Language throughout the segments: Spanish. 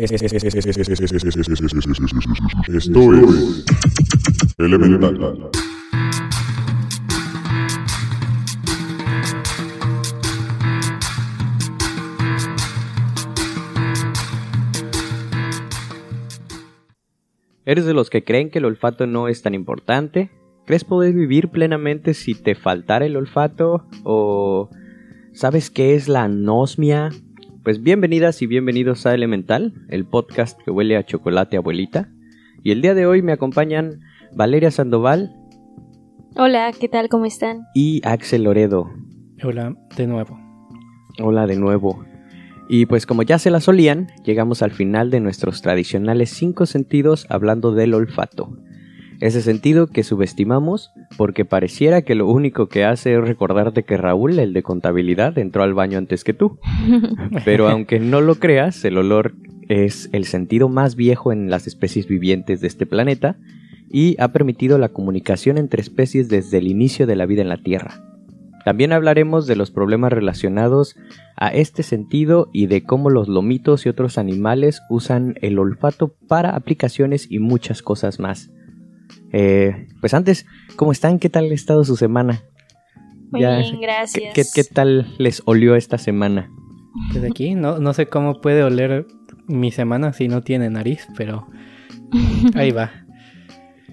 Esto es Elemental. ¿Eres de los que creen que el olfato no es tan importante? ¿Crees poder vivir plenamente si te faltara el olfato? ¿O sabes qué es la anosmia? Pues bienvenidas y bienvenidos a Elemental, el podcast que huele a chocolate abuelita. Y el día de hoy me acompañan Valeria Sandoval Hola, ¿qué tal? ¿Cómo están? y Axel Loredo. Hola, de nuevo. Hola de nuevo. Y pues como ya se la solían, llegamos al final de nuestros tradicionales cinco sentidos hablando del olfato. Ese sentido que subestimamos porque pareciera que lo único que hace es recordarte que Raúl, el de contabilidad, entró al baño antes que tú. Pero aunque no lo creas, el olor es el sentido más viejo en las especies vivientes de este planeta y ha permitido la comunicación entre especies desde el inicio de la vida en la Tierra. También hablaremos de los problemas relacionados a este sentido y de cómo los lomitos y otros animales usan el olfato para aplicaciones y muchas cosas más. Eh, pues antes, ¿cómo están? ¿Qué tal ha estado su semana? Muy Ya, bien, ¿Qué, gracias. qué, qué tal les olió esta semana? Desde aquí, no, no sé cómo puede oler mi semana si no tiene nariz, pero ahí va.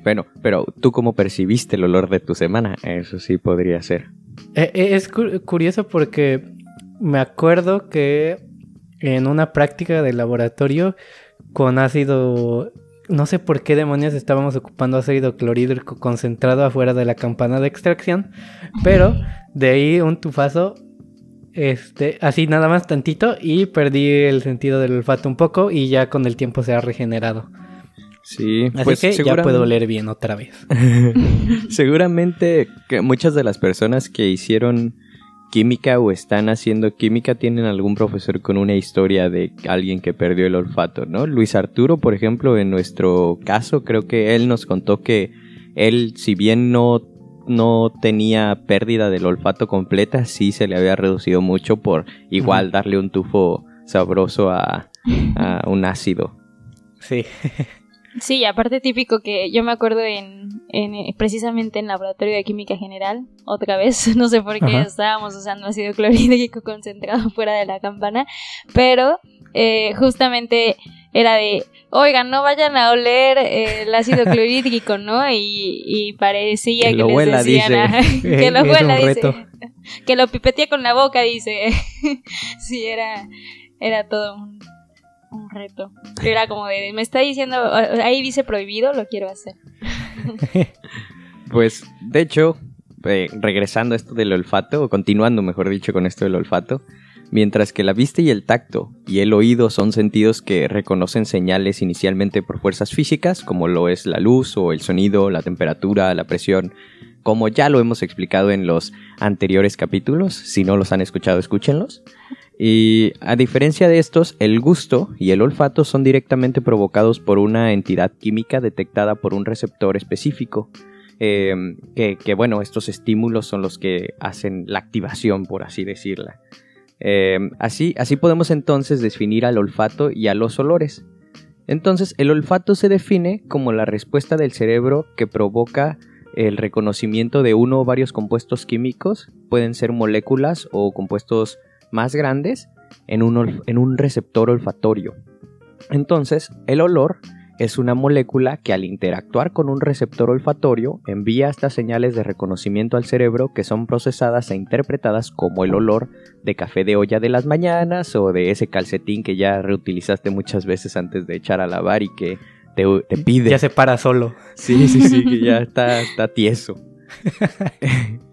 Bueno, pero tú cómo percibiste el olor de tu semana? Eso sí podría ser. Eh, eh, Es cu- curioso porque me acuerdo que en una práctica de laboratorio con ácido, no sé por qué demonios estábamos ocupando ácido clorhídrico concentrado afuera de la campana de extracción, pero de ahí un tufazo, este, así nada más tantito y perdí el sentido del olfato un poco y ya con el tiempo se ha regenerado. Sí, Así pues que ya puedo oler bien otra vez. Seguramente que muchas de las personas que hicieron química o están haciendo química tienen algún profesor con una historia de alguien que perdió el olfato, ¿no? Luis Arturo, por ejemplo, en nuestro caso, creo que él nos contó que él, si bien no, no tenía pérdida del olfato completa, sí se le había reducido mucho por igual darle un tufo sabroso a, a un ácido. Sí. Sí, aparte típico que yo me acuerdo en, en, eh, precisamente en laboratorio de química general, otra vez, no sé por qué Ajá. estábamos usando ácido clorhídrico concentrado fuera de la campana, pero eh, justamente era de, oigan, no vayan a oler eh, el ácido clorhídrico, ¿no? Y, y parecía Que que, lo les huela, decían, dice. que lo huela, dice, reto. que lo pipetía con la boca, dice. sí, era, era todo un, un reto. Era como de, me está diciendo, ahí dice prohibido, lo quiero hacer. Pues, de hecho, eh, regresando a esto del olfato, o continuando, mejor dicho, con esto del olfato, mientras que la vista y el tacto y el oído son sentidos que reconocen señales inicialmente por fuerzas físicas, como lo es la luz o el sonido, la temperatura, la presión, como ya lo hemos explicado en los anteriores capítulos, si no los han escuchado, escúchenlos. Y a diferencia de estos, el gusto y el olfato son directamente provocados por una entidad química detectada por un receptor específico. Eh, que, bueno, estos estímulos son los que hacen la activación, por así decirla. Eh, así, así podemos entonces definir al olfato y a los olores. Entonces, el olfato se define como la respuesta del cerebro que provoca el reconocimiento de uno o varios compuestos químicos, pueden ser moléculas o compuestos más grandes, en un, en un receptor olfatorio. Entonces, el olor es una molécula que al interactuar con un receptor olfatorio envía estas señales de reconocimiento al cerebro que son procesadas e interpretadas como el olor de café de olla de las mañanas o de ese calcetín que ya reutilizaste muchas veces antes de echar a lavar y que te, te pide. Ya se para solo. Sí, sí, sí, que ya está, está tieso.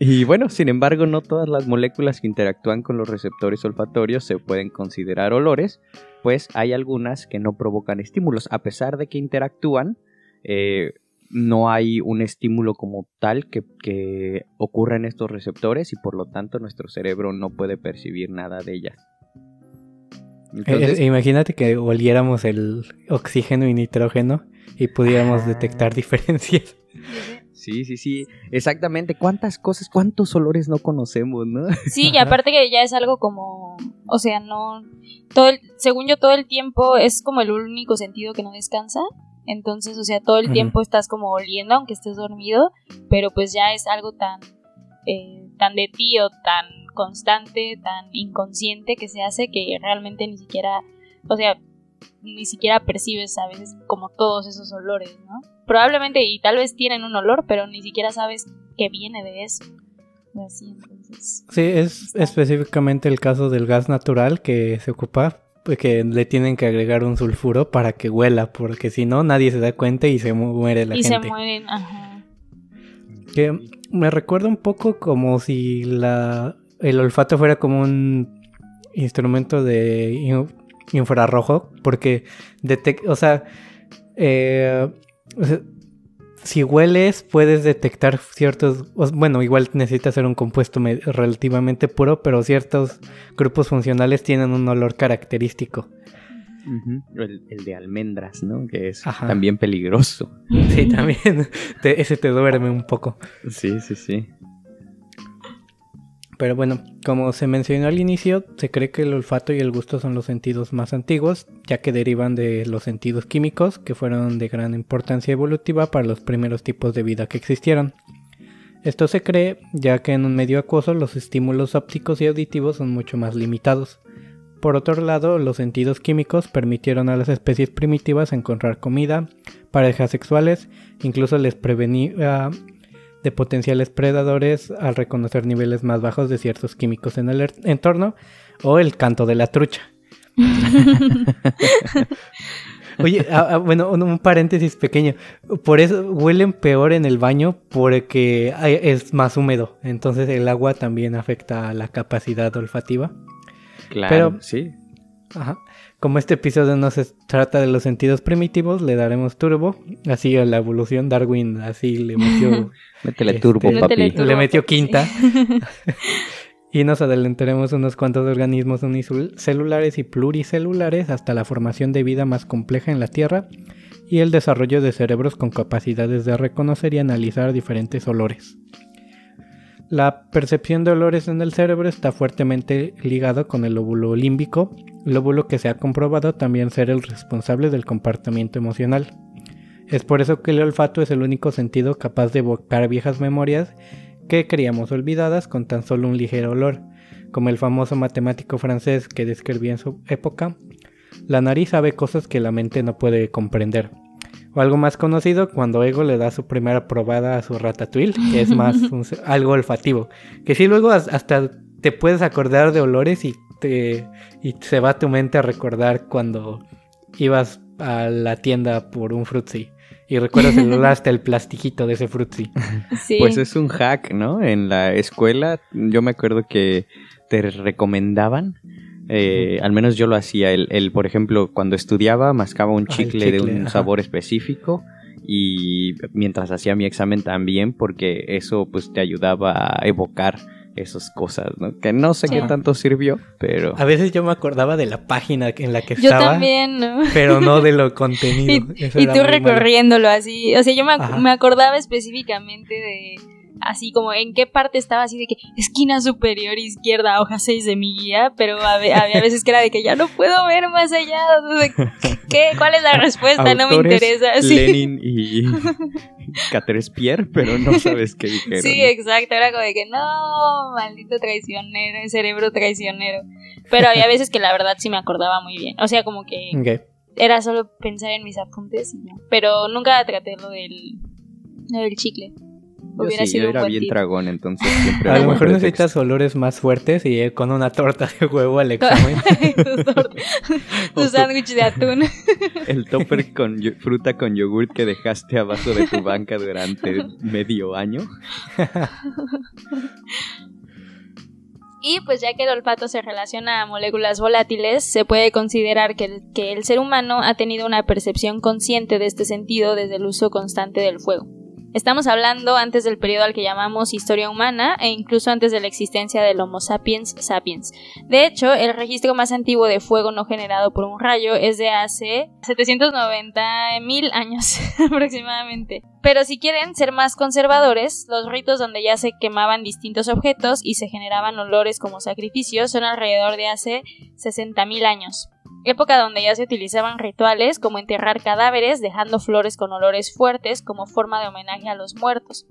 y bueno, sin embargo, no todas las moléculas que interactúan con los receptores olfatorios se pueden considerar olores, pues hay algunas que no provocan estímulos. A pesar de que interactúan, eh, no hay un estímulo como tal que, que ocurra en estos receptores y por lo tanto nuestro cerebro no puede percibir nada de ellas. Entonces, Eh, imagínate que oliéramos el oxígeno y nitrógeno y pudiéramos Ah. detectar diferencias. Sí, sí, sí, exactamente. ¿Cuántas cosas, cuántos olores no conocemos, no? Sí, y aparte que ya es algo como, o sea, no, todo el, según yo todo el tiempo es como el único sentido que no descansa. Entonces, o sea, todo el tiempo estás como oliendo aunque estés dormido, pero pues ya es algo tan, eh, tan de ti o tan constante, tan inconsciente que se hace que realmente ni siquiera, o sea, ni siquiera percibes a veces como todos esos olores, ¿no? Probablemente y tal vez tienen un olor, pero ni siquiera sabes que viene de eso. Y Así, entonces. Sí, es específicamente el caso del gas natural que se ocupa, que le tienen que agregar un sulfuro para que huela, porque si no nadie se da cuenta y se mu- muere la y gente. se mueren, ajá. Que me recuerda un poco como si la el olfato fuera como un instrumento de in- infrarrojo, porque detec- o sea, eh, o sea, si hueles puedes detectar ciertos, bueno, igual necesita ser un compuesto me- relativamente puro, pero ciertos grupos funcionales tienen un olor característico. el, el de almendras, ¿no? Que es Ajá. también peligroso. Sí, también te- ese te duerme un poco. Sí, sí, sí. Pero bueno, como se mencionó al inicio, se cree que el olfato y el gusto son los sentidos más antiguos, ya que derivan de los sentidos químicos, que fueron de gran importancia evolutiva para los primeros tipos de vida que existieron. Esto se cree ya que en un medio acuoso los estímulos ópticos y auditivos son mucho más limitados. Por otro lado, los sentidos químicos permitieron a las especies primitivas encontrar comida, parejas sexuales, incluso les prevenía de potenciales predadores al reconocer niveles más bajos de ciertos químicos en el er- entorno o el canto de la trucha. Oye, ah, ah, bueno, un, un paréntesis pequeño. Por eso huelen peor en el baño porque es más húmedo. Entonces el agua también afecta a la capacidad olfativa. Claro, Pero- sí. Ajá. Como este episodio no se trata de los sentidos primitivos, le daremos turbo. Así a la evolución, Darwin así le metió Métele Este, turbo, papi. le metió quinta. y nos adelantaremos unos cuantos organismos unicelulares y pluricelulares hasta la formación de vida más compleja en la Tierra y el desarrollo de cerebros con capacidades de reconocer y analizar diferentes olores. La percepción de olores en el cerebro está fuertemente ligado con el lóbulo límbico, lóbulo que se ha comprobado también ser el responsable del comportamiento emocional. Es por eso que el olfato es el único sentido capaz de evocar viejas memorias que creíamos olvidadas con tan solo un ligero olor, como el famoso matemático francés que describía en su época, la nariz sabe cosas que la mente no puede comprender. O algo más conocido cuando Ego le da su primera probada a su ratatouille, que es más un- algo olfativo. Que si luego has- hasta te puedes acordar de olores y, te, y se va tu mente a recordar cuando ibas a la tienda por un frutzi. Y recuerdas el olor hasta el plastiquito de ese frutzi. Sí. Pues es un hack, ¿no? En la escuela, yo me acuerdo que te recomendaban, eh, al menos yo lo hacía, el, el, por ejemplo, cuando estudiaba, mascaba un Ah, chicle, de un ajá. sabor específico y mientras hacía mi examen también, porque eso pues te ayudaba a evocar esas cosas, ¿no? Que no sé Sí. qué tanto sirvió, pero... A veces yo me acordaba de la página en la que Yo estaba, también, ¿no? pero no de lo contenido. Y, tú malo. recorriéndolo así. O sea, yo me, ac- Ajá. me acordaba específicamente de. Así como en qué parte estaba así de que esquina superior izquierda, hoja 6 de mi guía, pero hab- había veces que era de que ya no puedo ver más allá. ¿Qué? ¿Cuál es la respuesta? no me interesa. Sí. Lenin y Caterespierre, pero no sabes qué dijeron. Sí, exacto. Era como de que no, maldito traicionero, cerebro traicionero. Pero había veces que la verdad sí me acordaba muy bien. O sea, como que era solo pensar en mis apuntes y ya. Pero nunca traté lo del, lo del chicle. Yo Hubiera sí, sido yo era bien tip. dragón, entonces siempre A lo mejor necesitas olores más fuertes y eh, con una torta de huevo al examen. tu sándwich de atún. El topper con fruta con yogurt que dejaste abajo de tu banca durante medio año. Y pues ya que el olfato se relaciona a moléculas volátiles, se puede considerar que el, que el ser humano ha tenido una percepción consciente de este sentido desde el uso constante del fuego. Estamos hablando antes del periodo al que llamamos historia humana e incluso antes de la existencia del Homo sapiens sapiens. De hecho, el registro más antiguo de fuego no generado por un rayo es de hace 790 mil años aproximadamente. Pero si quieren ser más conservadores, los ritos donde ya se quemaban distintos objetos y se generaban olores como sacrificios son alrededor de hace 60.000 años época donde ya se utilizaban rituales como enterrar cadáveres dejando flores con olores fuertes como forma de homenaje a los muertos.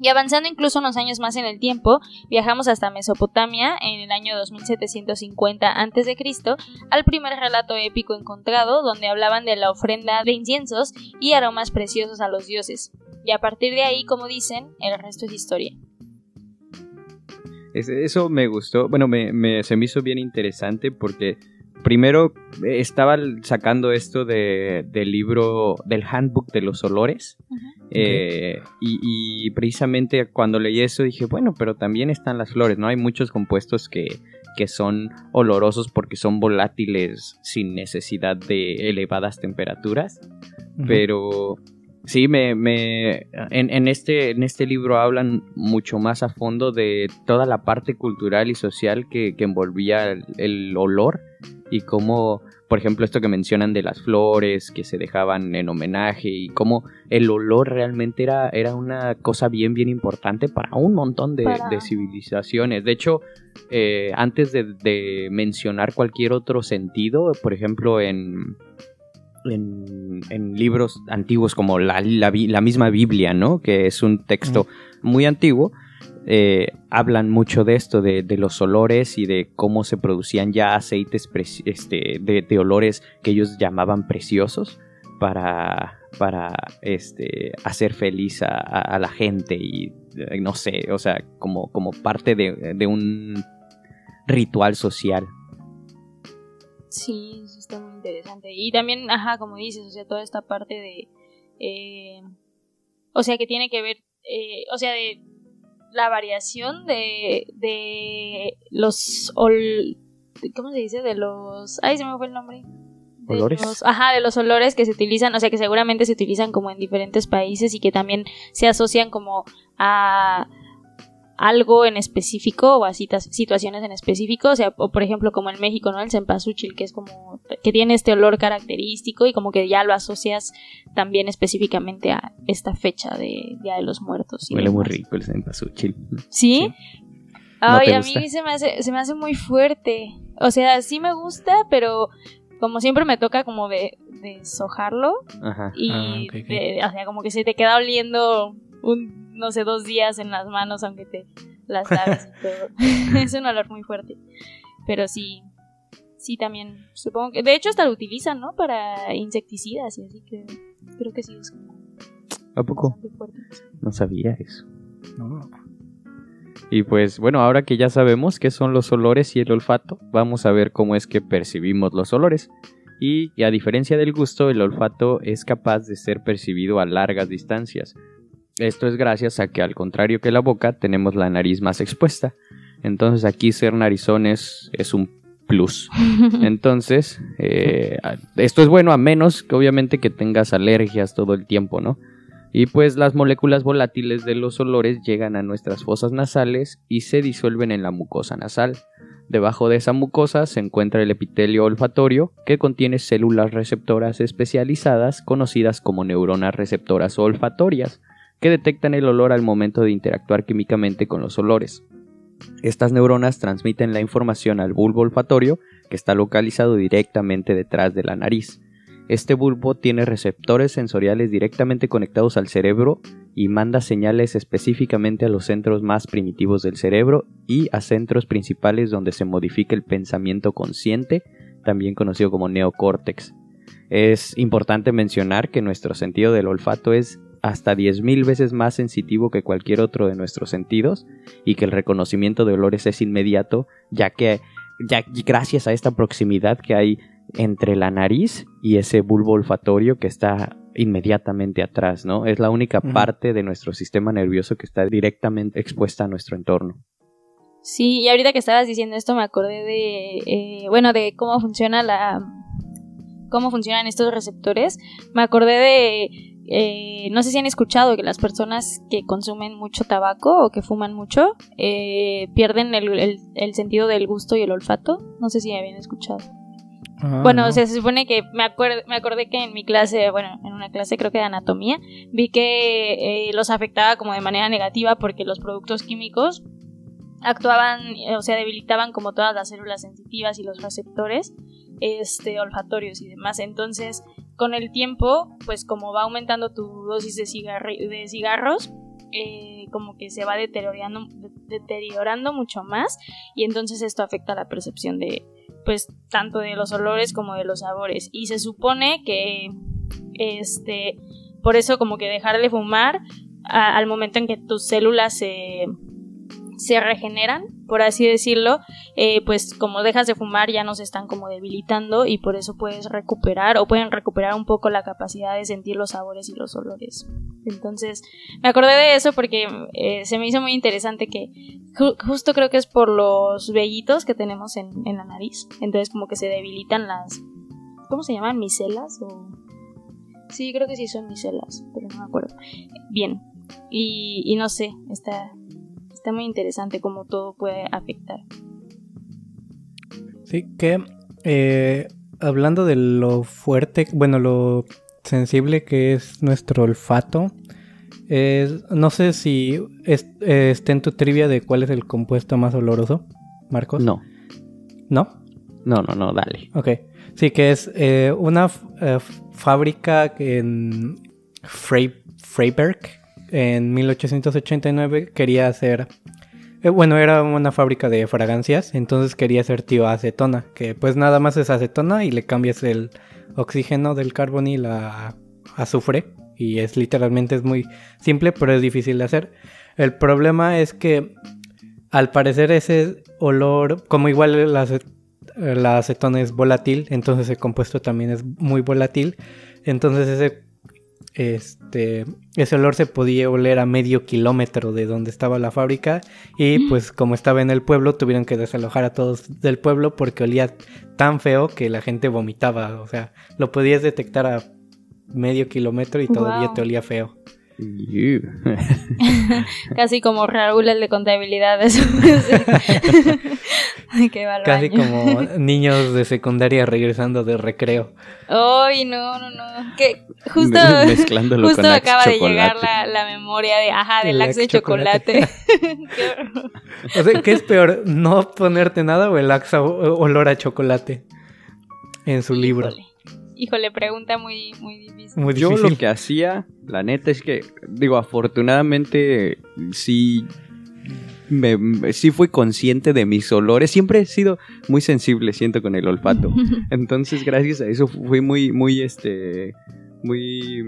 Y avanzando incluso unos años más en el tiempo, viajamos hasta Mesopotamia en el año 2750 a.C. al primer relato épico encontrado donde hablaban de la ofrenda de inciensos y aromas preciosos a los dioses. Y a partir de ahí, como dicen, el resto es historia. Eso me gustó, bueno, me, se me hizo bien interesante porque primero eh, estaba sacando esto de, del libro, del handbook de los olores. Eh, y, precisamente cuando leí eso dije, bueno, pero también están las flores, ¿no? Hay muchos compuestos que, que son olorosos porque son volátiles sin necesidad de elevadas temperaturas. Pero sí, me, me en, en, este, en este libro hablan mucho más a fondo de toda la parte cultural y social que, que envolvía el olor y cómo, por ejemplo, esto que mencionan de las flores que se dejaban en homenaje y cómo el olor realmente era, era una cosa bien, bien importante para un montón de, civilizaciones. De hecho, eh, antes de, mencionar cualquier otro sentido, por ejemplo, en, en, libros antiguos como la, la, misma Biblia, ¿no? Que es un texto muy antiguo eh, hablan mucho de esto, de, los olores y de cómo se producían ya aceites este, de, olores que ellos llamaban preciosos para, para este, hacer feliz a, la gente y eh, no sé, o sea, como, como parte de, un ritual social. Sí, interesante. Y también, ajá, como dices, o sea, toda esta parte de... Eh, o sea, que tiene que ver, o sea, de la variación de, de los... ¿Cómo se dice? De los... Ay, se me fue el nombre. ¿Olores? ajá, de los olores que se utilizan, o sea, que seguramente se utilizan como en diferentes países y que también se asocian como a algo en específico o a situaciones en específico, o sea, o por ejemplo como en México, ¿no? El cempasúchil, que es como que tiene este olor característico y como que ya lo asocias también específicamente a esta fecha de Día de los Muertos. Huele muy rico el cempasúchil. ¿Sí? Ay, a mí se me, hace, se me hace muy fuerte. O sea, sí me gusta, pero como siempre me toca como de, de sojarlo Ajá. y ah, o sea, como que se te queda oliendo un no sé, dos días en las manos, aunque te las laves y todo. es un olor muy fuerte. Pero sí, sí también, supongo que, de hecho hasta lo utilizan, ¿no? Para insecticidas y así que creo que sí es como... ¿A poco? No sabía eso. Y pues bueno, ahora que ya sabemos qué son los olores y el olfato, vamos a ver cómo es que percibimos los olores. Y, y a diferencia del gusto, el olfato es capaz de ser percibido a largas distancias, esto es gracias a que al contrario que la boca tenemos la nariz más expuesta. Entonces aquí ser narizones es un plus. Entonces, eh, esto es bueno a menos que obviamente que tengas alergias todo el tiempo, ¿no? Y pues las moléculas volátiles de los olores llegan a nuestras fosas nasales y se disuelven en la mucosa nasal. Debajo de esa mucosa se encuentra el epitelio olfatorio, que contiene células receptoras especializadas conocidas como neuronas receptoras olfatorias que detectan el olor al momento de interactuar químicamente con los olores. Estas neuronas transmiten la información al bulbo olfatorio, que está localizado directamente detrás de la nariz. Este bulbo tiene receptores sensoriales directamente conectados al cerebro y manda señales específicamente a los centros más primitivos del cerebro y a centros principales donde se modifica el pensamiento consciente, también conocido como neocórtex. Es importante mencionar que nuestro sentido del olfato es hasta 10.000 veces más sensitivo que cualquier otro de nuestros sentidos y que el reconocimiento de olores es inmediato, ya que ya gracias a esta proximidad que hay entre la nariz y ese bulbo olfatorio que está inmediatamente atrás, ¿no? Es la única parte de nuestro sistema nervioso que está directamente expuesta a nuestro entorno. Sí, y ahorita que estabas diciendo esto me acordé de, eh, bueno, de cómo funciona la, cómo funcionan estos receptores. Me acordé de eh, no sé si han escuchado que las personas que consumen mucho tabaco o que fuman mucho eh, pierden el, el- el sentido del gusto y el olfato. No sé si habían escuchado. Ah, bueno, no. o sea, se supone que me, acuer- me acordé que en mi clase, bueno, en una clase creo que de anatomía, vi que eh, los afectaba como de manera negativa porque los productos químicos actuaban, o sea, debilitaban como todas las células sensitivas y los receptores este, olfatorios y demás. Entonces, con el tiempo, pues como va aumentando tu dosis de, cigarros, eh, como que se va deteriorando, de- deteriorando mucho más y entonces esto afecta la percepción de, pues, tanto de los olores como de los sabores. Y se supone que, este, por eso como que dejar de fumar al momento en que tus células se se regeneran, por así decirlo, eh, pues como dejas de fumar ya no se están como debilitando y por eso puedes recuperar o pueden recuperar un poco la capacidad de sentir los sabores y los olores. Entonces me acordé de eso porque eh, se me hizo muy interesante que ju- justo creo que es por los vellitos que tenemos en, en la nariz, entonces como que se debilitan las... ¿Cómo se llaman? ¿Micelas? O... Sí, creo que sí son micelas, pero no me acuerdo. Bien. Y no sé, está, está muy interesante cómo todo puede afectar. Sí, que eh, hablando de lo fuerte, bueno, lo sensible que es nuestro olfato, es, no sé si es- eh, está en tu trivia de cuál es el compuesto más oloroso, Marcos. No, ¿No? no, no, no, dale. Ok. Sí, que es eh, una eh, fábrica en Freiberg en 1889 quería hacer... eh, bueno, era una fábrica de fragancias, entonces quería hacer tioacetona, que pues nada más es acetona y le cambias el oxígeno del carbón y azufre y es literalmente es muy simple, pero es difícil de hacer. El problema es que al parecer ese olor, como igual la, la acetona es volátil, entonces el compuesto también es muy volátil, entonces ese este ese olor se podía oler a medio kilómetro de donde estaba la fábrica y pues como estaba en el pueblo tuvieron que desalojar a todos del pueblo porque olía tan feo que la gente vomitaba, o sea, lo podías detectar a medio kilómetro y todavía Wow. te olía feo. Casi como Raúl el de contabilidad. Eso. que va al Casi baño. como niños de secundaria regresando de recreo. Ay, no, no, no. Que justo, Me- mezclándolo justo con Axe acaba de llegar la, la memoria de, ajá, del El Axe de Axe chocolate. O sea, ¿qué es peor? ¿No ponerte nada o el axa o- olor a chocolate? En su libro. Híjole. Pregunta muy, muy difícil. Muy Yo lo que hacía, la neta es que, digo, afortunadamente sí, me, me- sí fui consciente de mis olores. Siempre he sido muy sensible, siento, con el olfato. Entonces, gracias a eso fui muy, muy, este, muy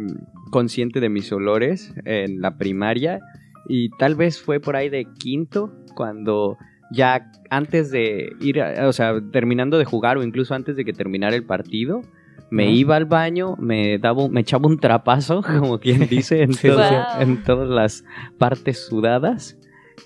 consciente de mis olores en la primaria. Y tal vez fue por ahí de quinto, cuando ya antes de ir, o sea, terminando de jugar o incluso antes de que terminara el partido, me iba al baño, me daba, un- me echaba un trapazo, como quien dice, en, Sí, todo- sí. en todas las partes sudadas.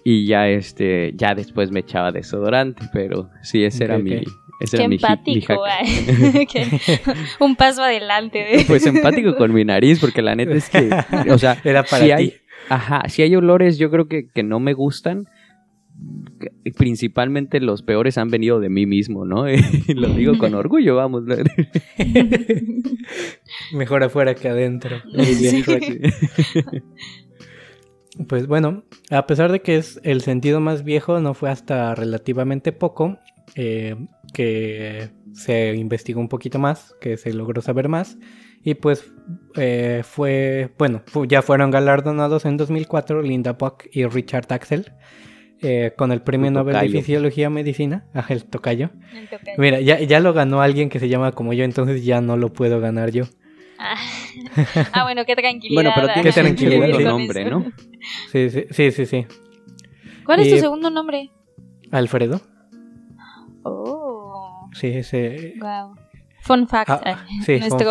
Y ya este, ya después me echaba desodorante, pero sí, ese era mi, ese Qué era mi mi empático. Qué- Un paso adelante. de- Pues empático con mi nariz, porque la neta es que, o sea, Era para si ti. hay, ajá, si hay olores, yo creo que, que no me gustan. Principalmente los peores han venido de mí mismo, ¿no? Y lo digo con orgullo, vamos. Mejor afuera que adentro. Sí. Pues bueno, a pesar de que es el sentido más viejo, no fue hasta relativamente poco eh, que se investigó un poquito más, que se logró saber más. Y pues eh, fue, bueno, ya fueron galardonados en 2004 Linda Puck y Richard Axel eh, con el Premio El Nobel de. Fisiología y Medicina, Ajá, el tocayo. El tocayo. Mira, ya, ya lo ganó alguien que se llama como yo, entonces ya no lo puedo ganar yo. Ah. Ah, bueno, qué tranquilidad. Bueno, pero un vivir segundo con nombre. ¿no? Sí, sí, sí, sí. sí. ¿Cuál es tu segundo nombre? Alfredo. Oh, Sí, ese. wow. Fun fact. Ah, ay, sí, fun nuestro...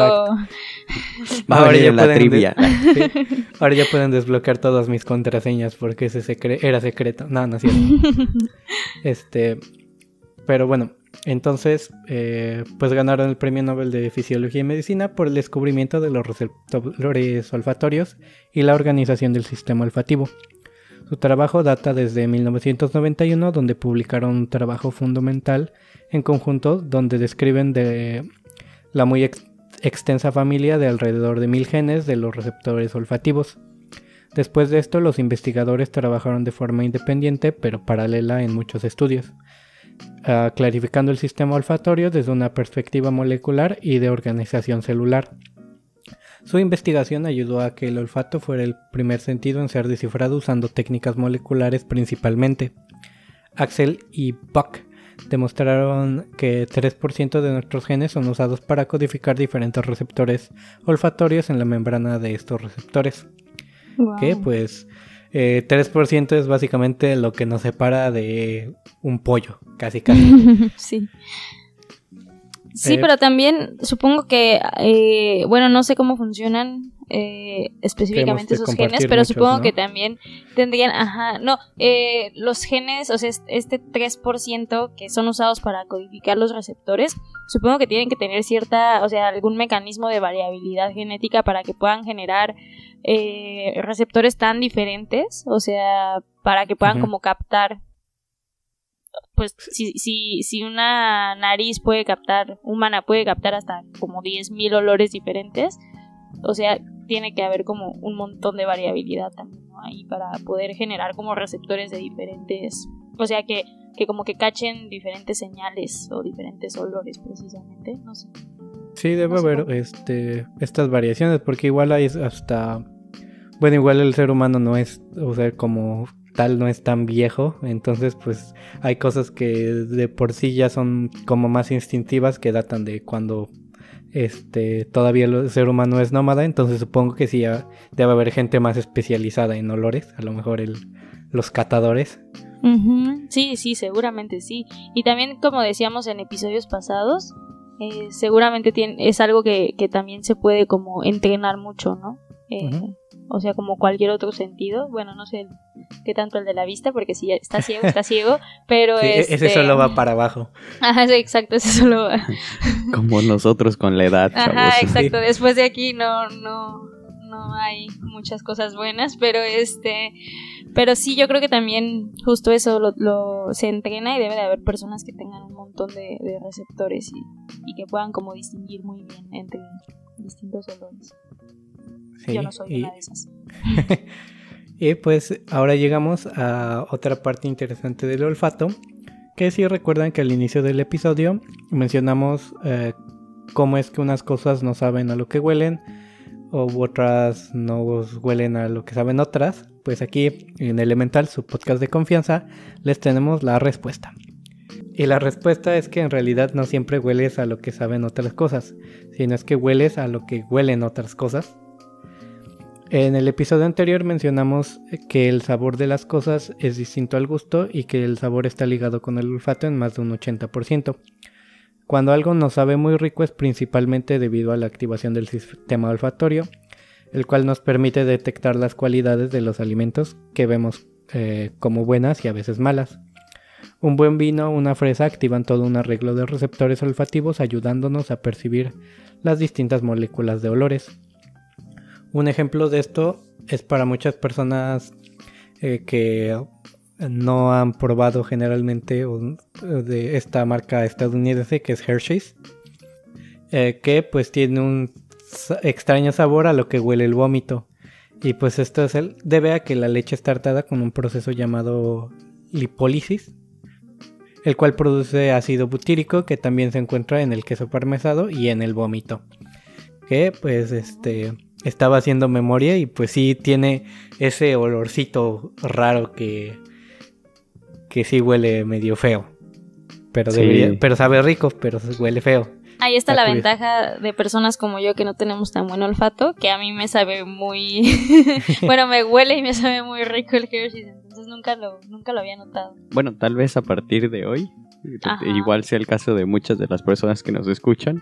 Va a Ahora ya la trivia. Sí. Ahora ya pueden desbloquear todas mis contraseñas porque ese secre- era secreto. No, no es cierto. Este. Pero bueno, Entonces, eh, pues ganaron el Premio Nobel de Fisiología y Medicina por el descubrimiento de los receptores olfatorios y la organización del sistema olfativo. Su trabajo data desde 1991, donde publicaron un trabajo fundamental en conjunto donde describen de la muy extensa familia de alrededor de mil genes de los receptores olfativos. Después de esto, los investigadores trabajaron de forma independiente pero paralela en muchos estudios, ah, clarificando el sistema olfatorio desde una perspectiva molecular y de organización celular. Su investigación ayudó a que el olfato fuera el primer sentido en ser descifrado usando técnicas moleculares principalmente. Axel y Buck demostraron que 3% de nuestros genes son usados para codificar diferentes receptores olfatorios en la membrana de estos receptores. Que pues 3% eh, es básicamente lo que nos separa de un pollo, casi casi. sí. Sí, eh, pero también supongo que, eh, bueno, no sé cómo funcionan eh, específicamente esos genes, pero supongo que también tendrían, ajá, no, eh, los genes, o sea, este 3% que son usados para codificar los receptores, supongo que tienen que tener cierta, o sea, algún mecanismo de variabilidad genética para que puedan generar eh, receptores tan diferentes, o sea, para que puedan como captar pues si, si, si una nariz puede captar, humana puede captar hasta como 10.000 olores diferentes, o sea, tiene que haber como un montón de variabilidad también ahí para poder generar como receptores de diferentes, o sea, que, que como que cachen diferentes señales o diferentes olores precisamente, no sé. Sí, debe haber este, estas variaciones porque igual hay hasta, bueno, igual el ser humano no es, o sea, como tal no es tan viejo, entonces pues hay cosas que de por sí ya son como más instintivas que datan de cuando este todavía el ser humano es nómada, entonces supongo que sí debe haber gente más especializada en olores, a lo mejor el, los catadores. Sí, sí, seguramente sí. Y también como decíamos en episodios pasados, eh, seguramente tiene, es algo que, que, también se puede como entrenar mucho, ¿no? Eh, o sea, como cualquier otro sentido. Bueno, no sé qué tanto el de la vista, porque si está ciego, está ciego, pero e-, Ese este solo va para abajo. Ajá, sí, exacto, ese solo va. como nosotros con la edad. Ajá, exacto. Después de aquí no, no, no hay muchas cosas buenas, pero este, pero sí, yo creo que también justo eso lo, se entrena y debe de haber personas que tengan un montón de, receptores y, y que puedan como distinguir muy bien entre distintos olores. Yo no soy una de esas. y pues ahora llegamos a otra parte interesante del olfato, que si recuerdan que al inicio del episodio mencionamos eh, cómo es que unas cosas no saben a lo que huelen o otras no huelen a lo que saben otras, pues aquí en Elemental, su podcast de confianza, les tenemos la respuesta. Y la respuesta es que en realidad no siempre hueles a lo que saben otras cosas, sino es que hueles a lo que huelen otras cosas en el episodio anterior mencionamos que el sabor de las cosas es distinto al gusto y que el sabor está ligado con el olfato en más de un 80%. Cuando algo nos sabe muy rico es principalmente debido a la activación del sistema olfatorio, el cual nos permite detectar las cualidades de los alimentos que vemos eh, como buenas y a veces malas. Un buen vino una fresa activan todo un arreglo de receptores olfativos ayudándonos a percibir las distintas moléculas de olores. Un ejemplo de esto es para muchas personas eh, que no han probado generalmente de esta marca estadounidense que es Hershey's, eh, que pues tiene un extraño sabor a lo que huele el vómito. Y pues esto es el, debe a que la leche está hartada con un proceso llamado lipólisis, el cual produce ácido butírico que también se encuentra en el queso parmesado y en el vómito. Que pues este estaba haciendo memoria y pues sí tiene ese olorcito raro que, que sí huele medio feo. Pero, pero sabe rico, pero huele feo. Ahí está, la ventaja de personas como yo que no tenemos tan buen olfato, que a mí me sabe muy... bueno, me huele y me sabe muy rico el Hershey's, entonces nunca lo, nunca lo había notado. Bueno, tal vez a partir de hoy, igual sea el caso de muchas de las personas que nos escuchan,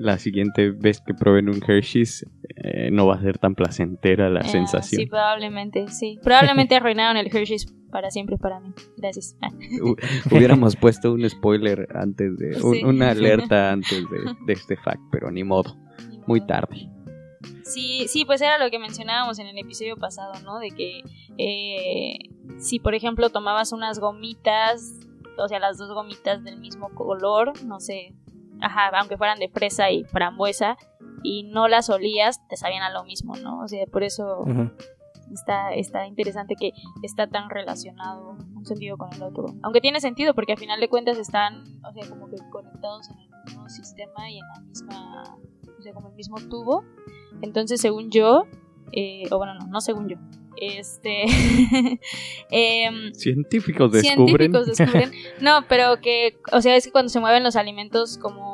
la siguiente vez que prueben un Hershey's eh, no va a ser tan placentera la Eh, sensación. Sí, probablemente, sí. Probablemente arruinaron el Hershey's para siempre para mí. Gracias. Ah. Hu- Hubiéramos puesto un spoiler antes de. un- Sí. Una alerta antes de, de este fact, pero ni modo. Ni Muy modo. tarde. Sí, sí, pues era lo que mencionábamos en el episodio pasado, ¿no? De que eh, si, por ejemplo, tomabas unas gomitas, o sea, las dos gomitas del mismo color, no sé, ajá, aunque fueran de fresa y frambuesa, y no las olías, te sabían a lo mismo, ¿no? O sea, por eso está, está interesante que está tan relacionado un sentido con el otro. Aunque tiene sentido, porque al final de cuentas están, o sea, como que conectados en el mismo sistema y en la misma, o sea, como el mismo tubo. Entonces, según yo, eh, o bueno, no, no según yo, este, em, Científicos descubren. científicos descubren, no, pero que, o sea, es que cuando se mueven los alimentos como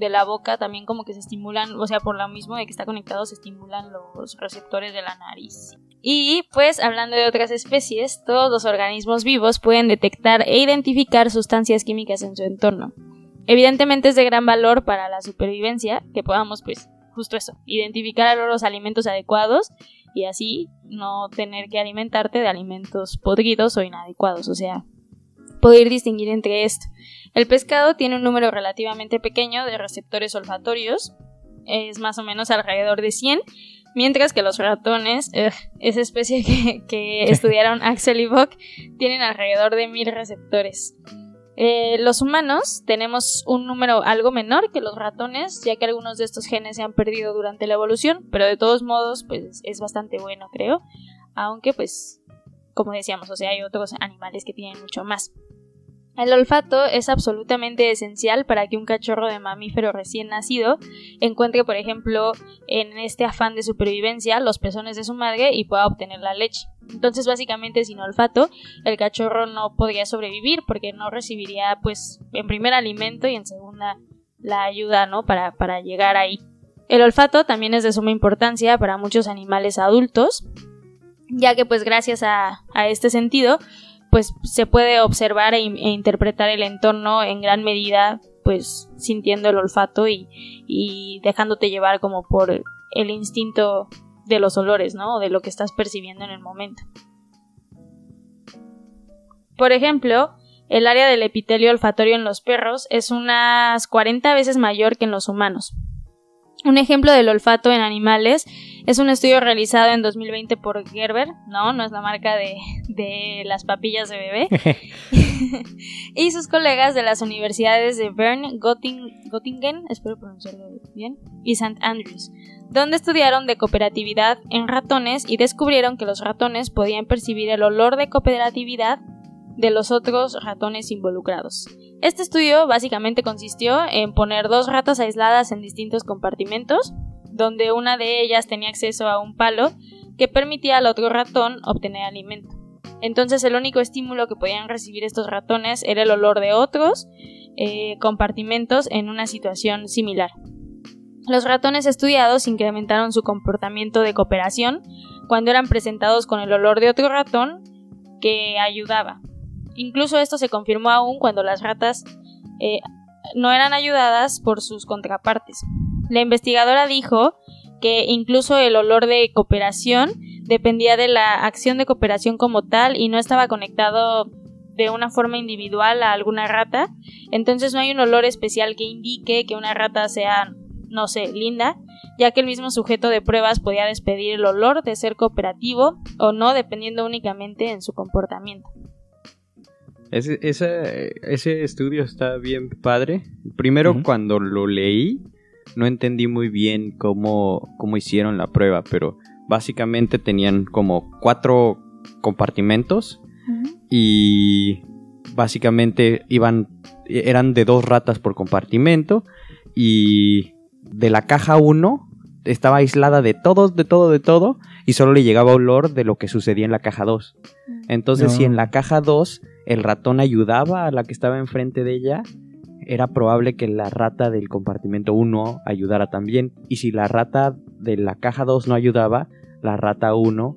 de la boca también como que se estimulan, o sea, por lo mismo de que está conectado se estimulan los receptores de la nariz. Y pues hablando de otras especies, todos los organismos vivos pueden detectar e identificar sustancias químicas en su entorno. Evidentemente es de gran valor para la supervivencia que podamos pues justo eso, identificar los alimentos adecuados y así no tener que alimentarte de alimentos podridos o inadecuados, o sea, poder distinguir entre esto. El pescado tiene un número relativamente pequeño de receptores olfatorios, es más o menos alrededor de 100, mientras que los ratones, ugh, esa especie que, que estudiaron Axel y Bock, tienen alrededor de 1000 receptores. Eh, los humanos tenemos un número algo menor que los ratones, ya que algunos de estos genes se han perdido durante la evolución, pero de todos modos, pues es bastante bueno, creo. Aunque, pues, como decíamos, o sea, hay otros animales que tienen mucho más. El olfato es absolutamente esencial para que un cachorro de mamífero recién nacido encuentre, por ejemplo, en este afán de supervivencia los pezones de su madre y pueda obtener la leche. Entonces, básicamente, sin olfato, el cachorro no podría sobrevivir porque no recibiría, pues, en primer alimento y en segunda la ayuda, ¿no? Para, para llegar ahí. El olfato también es de suma importancia para muchos animales adultos, ya que, pues, gracias a, a este sentido, pues se puede observar e, e, interpretar el entorno en gran medida, pues sintiendo el olfato y, y, dejándote llevar como por el instinto de los olores, ¿no? O de lo que estás percibiendo en el momento. Por ejemplo, el área del epitelio olfatorio en los perros es unas 40 veces mayor que en los humanos. Un ejemplo del olfato en animales es un estudio realizado en 2020 por Gerber, no, no es la marca de, de las papillas de bebé, y sus colegas de las universidades de Bern, Göttingen, Göttingen, espero pronunciarlo bien, y St. Andrews, donde estudiaron de cooperatividad en ratones y descubrieron que los ratones podían percibir el olor de cooperatividad de los otros ratones involucrados. Este estudio básicamente consistió en poner dos ratas aisladas en distintos compartimentos, donde una de ellas tenía acceso a un palo que permitía al otro ratón obtener alimento. Entonces el único estímulo que podían recibir estos ratones era el olor de otros eh, compartimentos en una situación similar. Los ratones estudiados incrementaron su comportamiento de cooperación cuando eran presentados con el olor de otro ratón que ayudaba. Incluso esto se confirmó aún cuando las ratas eh, no eran ayudadas por sus contrapartes. La investigadora dijo que incluso el olor de cooperación dependía de la acción de cooperación como tal y no estaba conectado de una forma individual a alguna rata, entonces no hay un olor especial que indique que una rata sea, no sé, linda, ya que el mismo sujeto de pruebas podía despedir el olor de ser cooperativo o no, dependiendo únicamente en su comportamiento. Ese, ese, ese estudio está bien padre. Primero, uh -huh. cuando lo leí, no entendí muy bien cómo, cómo hicieron la prueba, pero básicamente tenían como cuatro compartimentos uh -huh. y básicamente iban eran de dos ratas por compartimento y de la caja 1 estaba aislada de todos, de todo, de todo y solo le llegaba olor de lo que sucedía en la caja 2. Entonces, no. si en la caja 2 el ratón ayudaba a la que estaba enfrente de ella, era probable que la rata del compartimento 1 ayudara también. Y si la rata de la caja 2 no ayudaba, la rata 1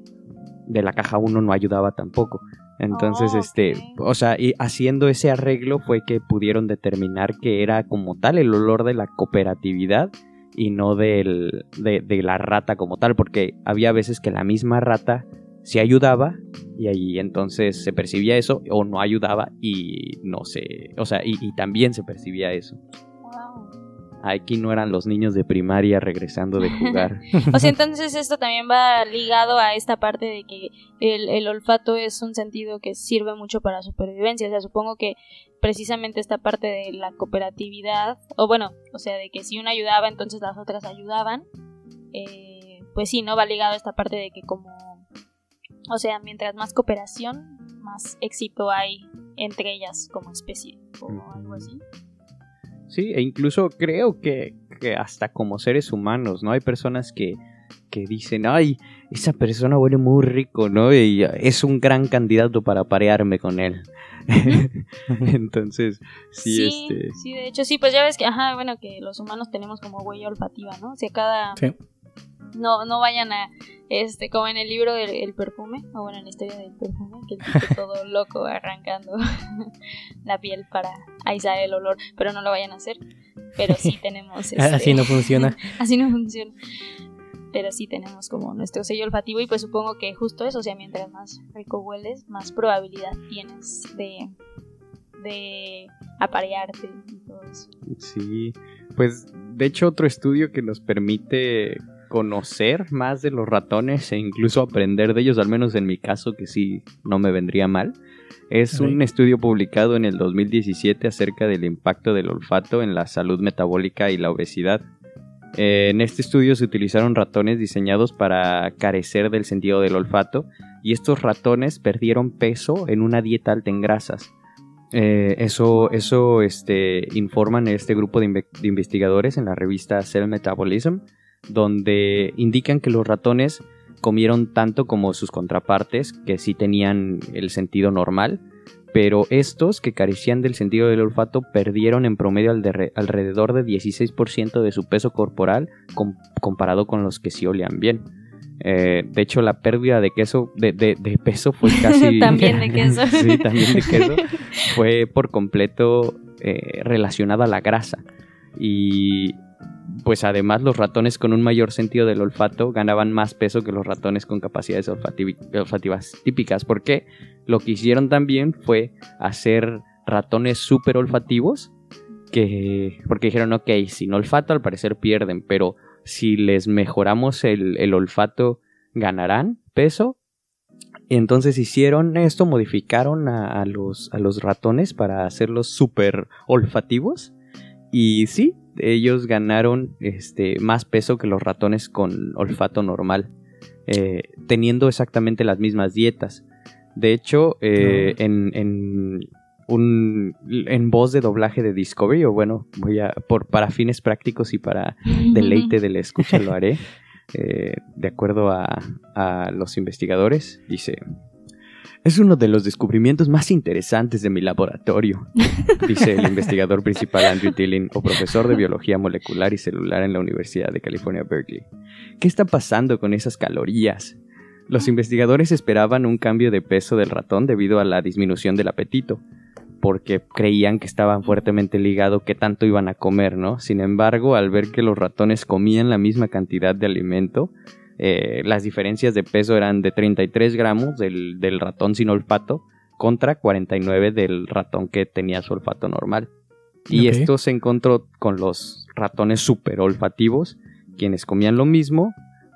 de la caja 1 no ayudaba tampoco. Entonces, Oh, este, o sea, y haciendo ese arreglo fue que pudieron determinar que era como tal el olor de la cooperatividad y no del, de, de la rata como tal, porque había veces que la misma rata se ayudaba y ahí entonces se percibía eso o no ayudaba y no sé, o sea, y también se percibía eso. Aquí no eran los niños de primaria regresando de jugar. O sea, entonces esto también va ligado a esta parte de que el, el olfato es un sentido que sirve mucho para supervivencia. O sea, supongo que precisamente esta parte de la cooperatividad, o bueno, o sea, de que si una ayudaba, entonces las otras ayudaban. eh, pues sí, ¿no? Va ligado a esta parte de que como, o sea, mientras más cooperación, más éxito hay entre ellas como especie o algo así. Sí, e incluso creo que, que hasta como seres humanos, ¿no? Hay personas que, que dicen, ay, esa persona huele muy rico, ¿no? Y es un gran candidato para parearme con él. Entonces, sí, Sí, este... sí, de hecho, sí, pues ya ves que, ajá, bueno, que los humanos tenemos como huella olfativa, ¿no? O sea, cada... Sí. No, no vayan a, este, como en el libro del el perfume, o bueno, en la historia del perfume, que el tipo todo loco arrancando la piel para aislar el olor, pero no lo vayan a hacer. Pero sí tenemos... Este, Así no funciona. así no funciona. Pero sí tenemos como nuestro sello olfativo y pues supongo que justo eso, o sea, mientras más rico hueles, más probabilidad tienes de, de aparearte y todo eso. Sí, pues de hecho otro estudio que nos permite conocer más de los ratones e incluso aprender de ellos, al menos en mi caso que sí no me vendría mal, es un estudio publicado en el 2017 acerca del impacto del olfato en la salud metabólica y la obesidad. Eh, en este estudio se utilizaron ratones diseñados para carecer del sentido del olfato y estos ratones perdieron peso en una dieta alta en grasas. Eh, eso eso este, informan este grupo de, inve- de investigadores en la revista Cell Metabolism, donde indican que los ratones comieron tanto como sus contrapartes, que sí tenían el sentido normal, pero estos que carecían del sentido del olfato perdieron en promedio alrededor de 16% de su peso corporal com- comparado con los que sí olían bien. Eh, de hecho, la pérdida de queso de, de- de peso fue casi También de queso. sí, también de queso fue por completo eh, relacionada a la grasa y pues además los ratones con un mayor sentido del olfato ganaban más peso que los ratones con capacidades olfativas típicas. Porque lo que hicieron también fue hacer ratones súper olfativos que porque dijeron ok sin olfato al parecer pierden pero si les mejoramos el, el olfato ganarán peso. Entonces hicieron esto, modificaron a, a los, a los ratones para hacerlos súper olfativos. Y sí, ellos ganaron este, más peso que los ratones con olfato normal, eh, teniendo exactamente las mismas dietas. De hecho, eh, en, en, un, en voz de doblaje de Discovery, o bueno, voy a, por, para fines prácticos y para deleite de la escucha lo haré. Eh, de acuerdo a, a los investigadores, dice: Es uno de los descubrimientos más interesantes de mi laboratorio, dice el investigador principal Andrew Dillon, o profesor de biología molecular y celular en la Universidad de California, Berkeley. ¿Qué está pasando con esas calorías? Los investigadores esperaban un cambio de peso del ratón debido a la disminución del apetito, porque creían que estaban fuertemente ligado qué tanto iban a comer, ¿no? Sin embargo, al ver que los ratones comían la misma cantidad de alimento, eh, las diferencias de peso eran de 33 gramos del, del ratón sin olfato contra 49 del ratón que tenía su olfato normal. Y esto se encontró con los ratones super olfativos, quienes comían lo mismo,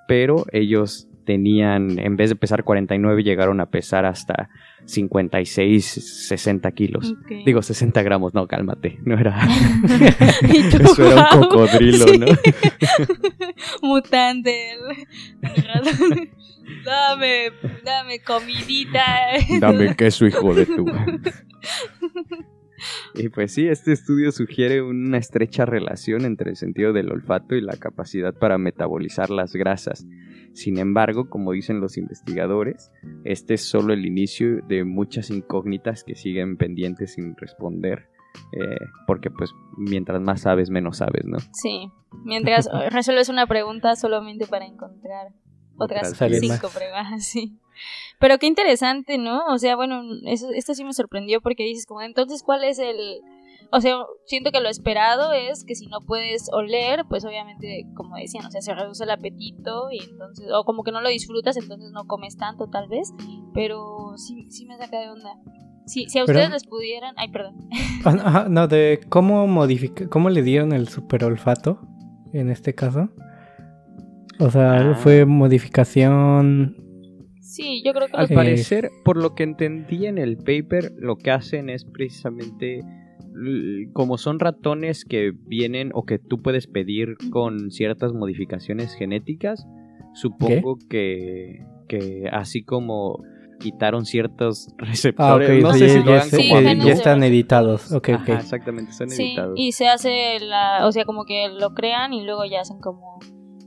pero ellos tenían, en vez de pesar 49, llegaron a pesar hasta 56, 60 kilos. Digo 60 gramos, no, cálmate, no era... Eso era un cocodrilo, Sí. ¿no? Mutante. dame, dame comidita. Dame queso, hijo de tu. Y pues sí, este estudio sugiere una estrecha relación entre el sentido del olfato y la capacidad para metabolizar las grasas. Sin embargo, como dicen los investigadores, este es solo el inicio de muchas incógnitas que siguen pendientes sin responder. eh, porque pues mientras más sabes, menos sabes, ¿no? Sí, mientras resuelves una pregunta solamente para encontrar otras cinco pruebas, sí. Pero qué interesante, ¿no? O sea, bueno, eso, esto sí me sorprendió porque dices como, entonces, ¿cuál es el...? O sea, siento que lo esperado es que si no puedes oler, pues obviamente, como decían, o sea, se reduce el apetito y entonces, o como que no lo disfrutas, entonces no comes tanto tal vez, pero sí, sí me saca de onda. Si, si a Pero- ustedes les pudieran... Ay, perdón. Ah, ajá, no, de cómo modifica, cómo le dieron el super olfato en este caso. O sea, Ah. fue modificación. Sí, yo creo que... Al lo- parecer, por lo que entendí en el paper, lo que hacen es precisamente como son ratones que vienen o que tú puedes pedir con ciertas modificaciones genéticas, supongo que, que así como quitaron ciertos Ah, receptores, no sí, sé ya, lo hagan Sí, como están editados. Ok, Ajá, ok. exactamente, están Sí, editados. y se hace la, o sea, como que lo crean y luego ya hacen como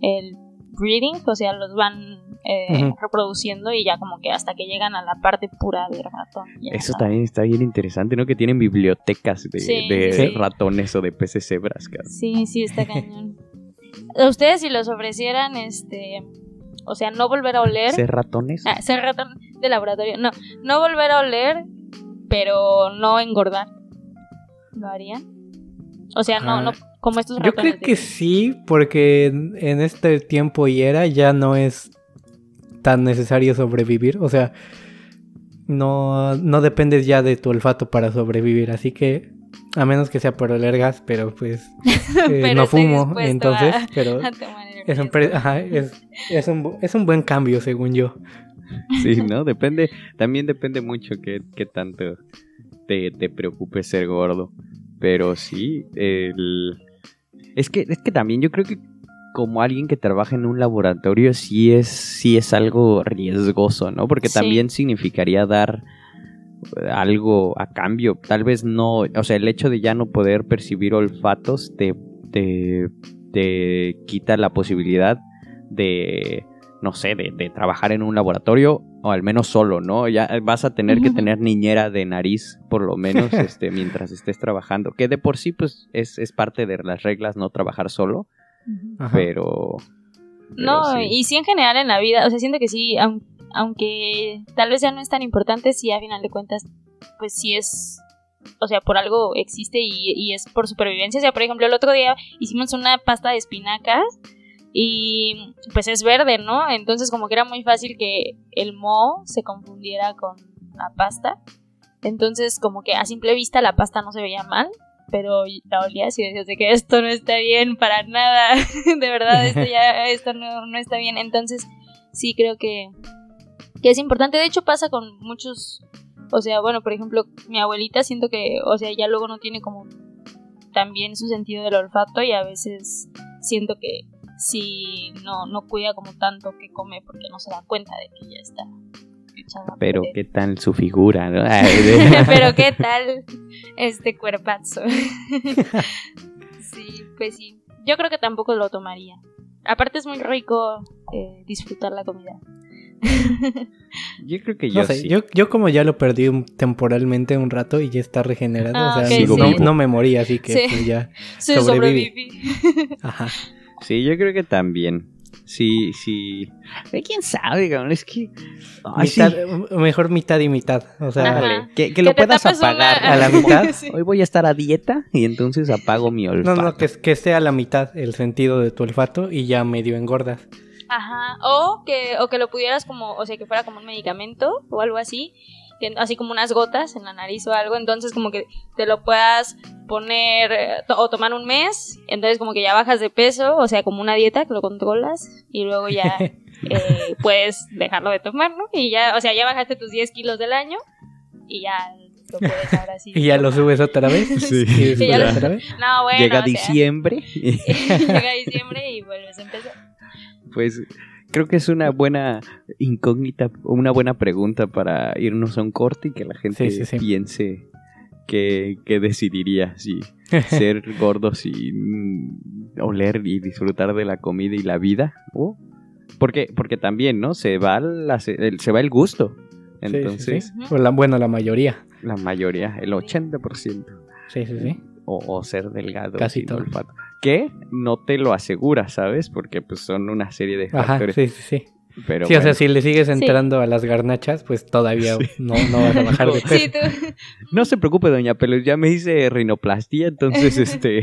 el breeding, o sea, los van eh, reproduciendo y ya como que hasta que llegan a la parte pura del ratón. Eso está. también está bien interesante, ¿no? Que tienen bibliotecas de, Sí, de sí. ratones o de peces cebras, cabrón. Sí, sí, está cañón. A ustedes si los ofrecieran, este, o sea, no volver a oler, ¿Ser ratones? ah, ser ratón de laboratorio, no, no volver a oler, pero no engordar, ¿lo harían? O sea, no, Ah, no, como estos Yo creo que sí, porque en, en este tiempo y era ya no es tan necesario sobrevivir. O sea, no, no dependes ya de tu olfato para sobrevivir. Así que, a menos que sea por oler gas, pero pues eh, Pero no fumo. Entonces, a- pero a es un, riesgo. pre- ajá, es, es un, es un buen cambio, según yo. Sí, ¿no? Depende, también depende mucho qué, qué tanto te, te preocupe ser gordo. Pero sí, el... es que, es que también yo creo que como alguien que trabaja en un laboratorio sí es, sí es algo riesgoso, ¿no? Porque Sí. también significaría dar algo a cambio. Tal vez no, o sea, el hecho de ya no poder percibir olfatos te, te, te quita la posibilidad de, no sé, de, de trabajar en un laboratorio o al menos solo, ¿no? Ya vas a tener que tener niñera de nariz, por lo menos, este, mientras estés trabajando. Que de por sí, pues, es, es parte de las reglas no trabajar solo. Ajá. pero... pero No, sí. y sí en general en la vida, o sea, siento que sí, aun- aunque tal vez ya no es tan importante, sí a final de cuentas, pues sí es, o sea, por algo existe y, y es por supervivencia. O sea, por ejemplo, el otro día hicimos una pasta de espinacas y pues es verde, ¿no? Entonces como que era muy fácil que el moho se confundiera con la pasta. Entonces como que a simple vista la pasta no se veía mal, pero la olías y decías de que esto no está bien para nada, de verdad esto ya esto no, no está bien. Entonces sí creo que, que es importante. De hecho pasa con muchos, o sea, bueno, por ejemplo, mi abuelita siento que, o sea, ya luego no tiene como también su sentido del olfato y a veces siento que si no, no cuida como tanto que come porque no se da cuenta de que ya está Pero qué tal su figura, ¿no? Ay, de- Pero qué tal este cuerpazo. sí, pues sí. Yo creo que tampoco lo tomaría. Aparte es muy rico eh, disfrutar la comida. Yo creo que yo No sé, sí. yo, yo como ya lo perdí un- temporalmente un rato y ya está regenerado, Ah, o sea, ok, no, sí. no me morí, así que Sí. pues ya. Sí, Sobreviví. sobreviví. Ajá. Sí, yo creo que también. Sí, sí. ¿Quién sabe, cabrón? Es que... Ay. Mitad, mejor mitad y mitad. O sea, que, que Que lo puedas una- apagar. a la mitad. Sí. Hoy voy a estar a dieta y entonces apago mi no, olfato. no, que, que sea la mitad el sentido de tu olfato y ya medio engordas. Ajá. O que, o que lo pudieras como, o sea, que fuera como un medicamento o algo así. Que- así como unas gotas en la nariz o algo. Entonces como que te lo puedas poner eh, to- o tomar un mes. Entonces como que ya bajas de peso. O sea, como una dieta que lo controlas. Y luego ya eh, puedes dejarlo de tomar, ¿no? Y ya, o sea, ya bajaste tus 10 kilos del año. Y ya lo puedes ahora sí. Y ya lo subes otra vez. Sí. Y después ya lo- otra vez. No, bueno. Llega o sea, diciembre. llega diciembre y vuelves a empezar. pues creo que es una buena incógnita, una buena pregunta para irnos a un corte y que la gente Sí, sí, sí. piense que, que decidiría si ser gordo sin oler y disfrutar de la comida y la vida. o- porque, porque también, ¿no? Se va, la, se, el, se va el gusto. Sí, sí, Entonces, sí. O la- bueno, la mayoría. la mayoría, el 80%. Sí, sí, sí. O, o ser delgado Casi todo. olfato. Que no te lo asegura, ¿sabes? Porque pues son una serie de Ajá, factores. sí, sí, sí. Pero sí, o sea, bueno. si le sigues entrando a las garnachas, pues todavía no, no vas a bajar de peso. Sí, tú. No se preocupe, doña Pelos, ya me hice rinoplastia, entonces este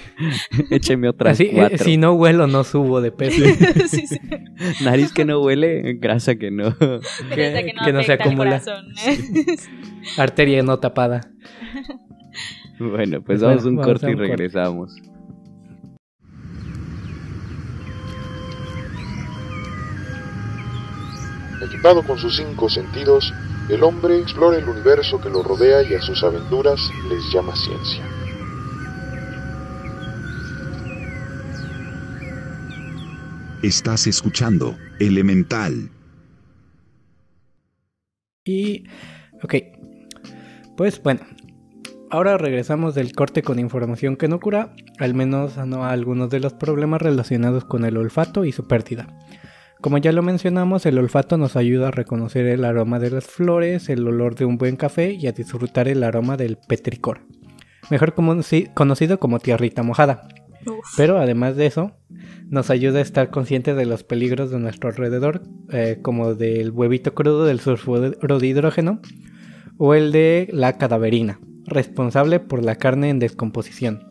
écheme otras Así, eh, cuatro. si no huelo, no subo de peso. Sí, sí. Nariz que no huele, grasa que no. Grasa que no, que no se acumula. corazón. Arteria no tapada. Bueno, pues Pues vamos a bueno, un vamos a y un corte. regresamos. Equipado con sus cinco sentidos, el hombre explora el universo que lo rodea y a sus aventuras les llama ciencia. Estás escuchando Elemental. Y, ok, pues bueno, ahora regresamos del corte con información que no cura, al menos no a algunos de los problemas relacionados con el olfato y su pérdida. Como ya lo mencionamos, el olfato nos ayuda a reconocer el aroma de las flores, el olor de un buen café y a disfrutar el aroma del petricor, mejor conoci- conocido como tierrita mojada. Uf. Pero además de eso, nos ayuda a estar conscientes de los peligros de nuestro alrededor, eh, como del huevito crudo del sulfuro de hidrógeno o el de la cadaverina, responsable por la carne en descomposición.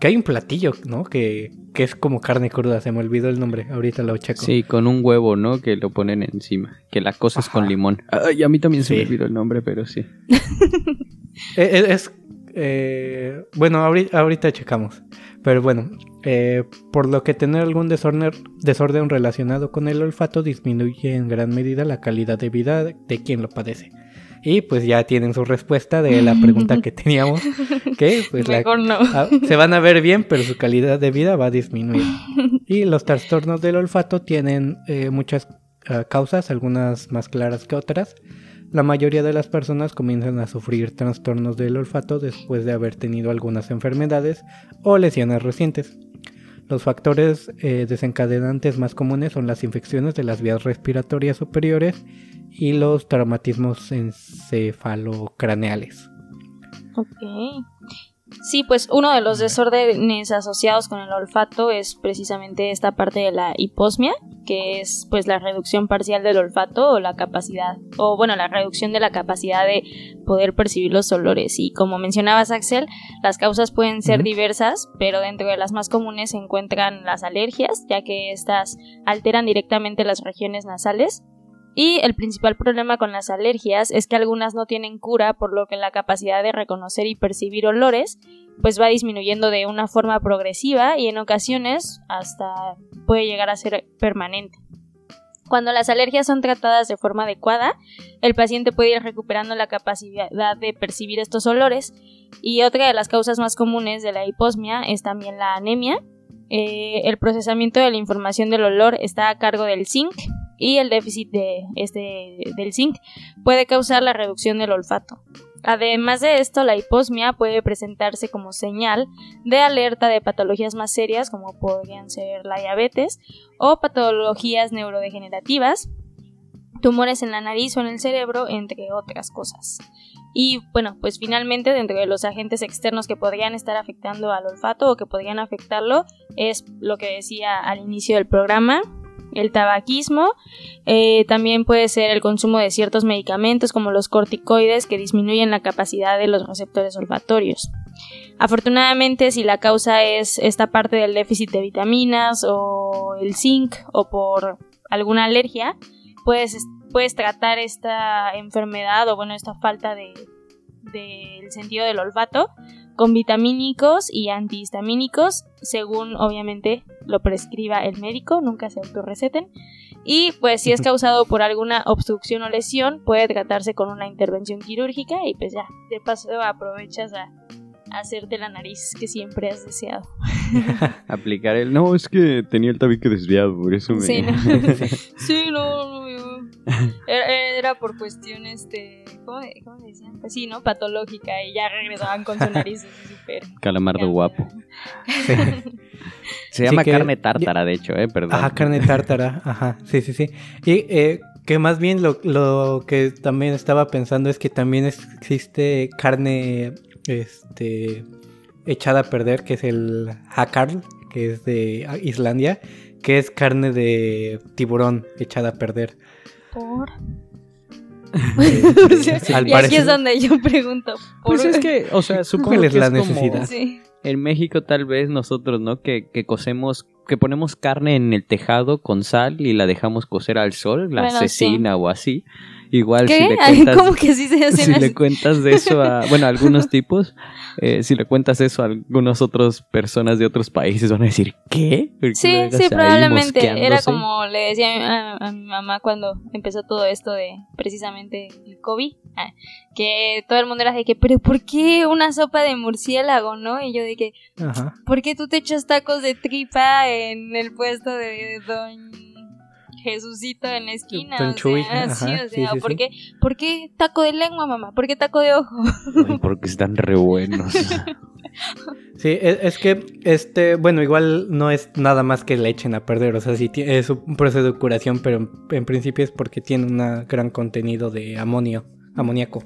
Que hay un platillo, ¿no? Que, que es como carne cruda, se me olvidó el nombre, ahorita lo checo. Sí, con un huevo, ¿no? Que lo ponen encima. Que la cosa es con limón. Ay, a mí también se me olvidó el nombre, pero sí. Eh, eh, Es, eh, bueno, ahorita, ahorita checamos. Pero bueno, eh, por lo que tener algún desorden, desorden relacionado con el olfato disminuye en gran medida la calidad de vida de quien lo padece. Y pues ya tienen su respuesta de la pregunta que teníamos, que pues la, Mejor no. Ah, se van a ver bien, pero su calidad de vida va a disminuir. Y los trastornos del olfato tienen eh, muchas ah, causas, algunas más claras que otras. La mayoría de las personas comienzan a sufrir trastornos del olfato después de haber tenido algunas enfermedades o lesiones recientes. Los factores eh, desencadenantes más comunes son las infecciones de las vías respiratorias superiores y los traumatismos encefalocraneales. Ok. Sí, pues uno de los desórdenes asociados con el olfato es precisamente esta parte de la hiposmia, que es pues la reducción parcial del olfato o la capacidad, o bueno, la reducción de la capacidad de poder percibir los olores. Y como mencionabas, Axel, las causas pueden ser diversas, pero dentro de las más comunes se encuentran las alergias, ya que estas alteran directamente las regiones nasales. Y el principal problema con las alergias es que algunas no tienen cura, por lo que la capacidad de reconocer y percibir olores pues va disminuyendo de una forma progresiva y en ocasiones hasta puede llegar a ser permanente. Cuando las alergias son tratadas de forma adecuada, el paciente puede ir recuperando la capacidad de percibir estos olores y otra de las causas más comunes de la hiposmia es también la anemia. Eh, el procesamiento de la información del olor está a cargo del zinc y el déficit de este, del zinc puede causar la reducción del olfato. Además de esto, la hiposmia puede presentarse como señal de alerta de patologías más serias como podrían ser la diabetes o patologías neurodegenerativas, tumores en la nariz o en el cerebro, entre otras cosas. Y bueno, pues finalmente dentro de los agentes externos que podrían estar afectando al olfato o que podrían afectarlo es lo que decía al inicio del programa, el tabaquismo, eh, también puede ser el consumo de ciertos medicamentos como los corticoides que disminuyen la capacidad de los receptores olfatorios. Afortunadamente, si la causa es esta parte del déficit de vitaminas o el zinc o por alguna alergia, puedes, puedes tratar esta enfermedad o bueno, esta falta de del sentido del olfato con vitamínicos y antihistamínicos según obviamente lo prescriba el médico, nunca se autorreceten. Y pues si es causado por alguna obstrucción o lesión, puede tratarse con una intervención quirúrgica y pues ya, de paso aprovechas a, a hacerte la nariz que siempre has deseado. Aplicar el. No, es que tenía el tabique desviado, por eso me. Sí, no. sí, no, Era, era por cuestiones de. ¿cómo, ¿Cómo le decían? Pues sí, ¿no? Patológica y ya regresaban con su nariz súper. Calamardo guapo. Se Sí llama que- carne tártara, de hecho, ¿eh? Perdón. Ajá, carne tártara, ajá, sí, sí, sí. Y eh, que más bien lo, lo que también estaba pensando es que también existe carne este echada a perder, que es el hakarl, que es de Islandia, que es carne de tiburón echada a perder. Por. Eh, O sea, al y aquí parecer- es donde yo pregunto. ¿por Pues es que, o sea, supongo ¿Cuál que es la es como necesidad? Sí. en México tal vez nosotros, ¿no? Que, que cocemos, que ponemos carne en el tejado con sal y la dejamos cocer al sol, la Bueno, asesina o así. Igual si le cuentas... ¿Cómo que así se hacen si así? le cuentas de eso a, bueno, a algunos tipos, eh, si le cuentas eso a algunas otras personas de otros países, van a decir, ¿qué? ¿Por qué lo Sí, sí, ahí probablemente. Era como le decía a mi, a- a mi mamá cuando empezó todo esto de precisamente el COVID, ah, que todo el mundo era de que, pero ¿por qué una sopa de murciélago, no? Y yo de que, Ajá. ¿por qué tú te echas tacos de tripa en el puesto de Don Jesucito en la esquina? Don o Chuy, sea, ajá, sí, o sea, sí, ¿por, sí. Qué, ¿por qué taco de lengua, mamá? ¿Por qué taco de ojo? Ay, porque están re buenos. Sí, es, es que este, bueno, igual no es nada más que le echen a perder, o sea, sí es un proceso de curación, pero en, en principio es porque tiene un gran contenido de amonio, amoníaco.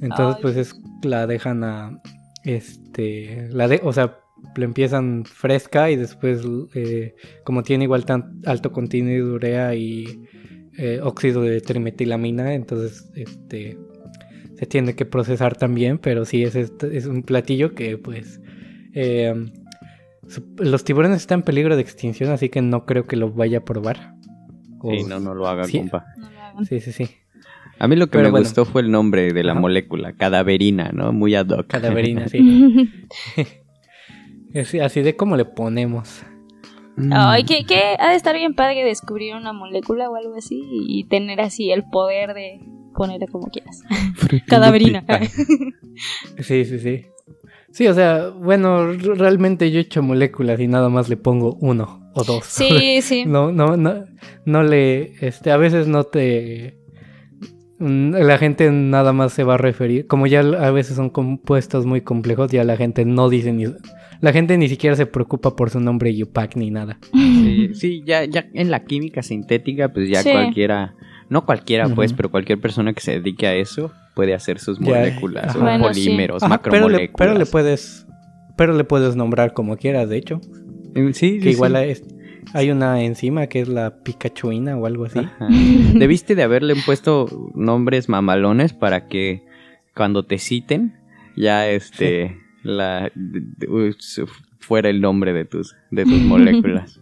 Entonces, Ay. pues es la dejan a este, la de, o sea, la empiezan fresca y después eh, como tiene igual tan alto contenido de urea y eh, óxido de trimetilamina, entonces este se tiene que procesar también, pero sí es, este- es un platillo que pues eh, los tiburones están en peligro de extinción, así que no creo que lo vaya a probar. O- Sí, no, no lo haga, Sí. compa. Sí, sí, sí. A mí lo que Pero me bueno. gustó fue el nombre de la Ajá. molécula, cadaverina, ¿no? Muy ad hoc. Cadaverina, sí. Es así de cómo le ponemos. Mm. Ay, que, que ha de estar bien padre descubrir una molécula o algo así y tener así el poder de ponerle como quieras. Cadaverina. Sí, sí, sí. Sí, o sea, bueno, realmente yo he hecho moléculas y nada más le pongo uno o dos. Sí, sí. No, no, no, no le, este, a veces no te, mm, la gente nada más se va a referir, como ya a veces son compuestos muy complejos, ya la gente no dice ni, la gente ni siquiera se preocupa por su nombre Yupac ni nada. Sí, sí, ya, ya en la química sintética, pues ya Sí. cualquiera, no cualquiera pues, pero cualquier persona que se dedique a eso puede hacer sus Ya, moléculas, sí. polímeros, pero le, macromoléculas. pero le puedes, pero le puedes nombrar como quieras, de hecho, Eh, Sí, que sí, igual sí. es- hay una enzima que es la picachuina o algo así. Ajá. Debiste de haberle puesto nombres mamalones para que cuando te citen ya este la de- de- uh, su- fuera el nombre de tus de tus moléculas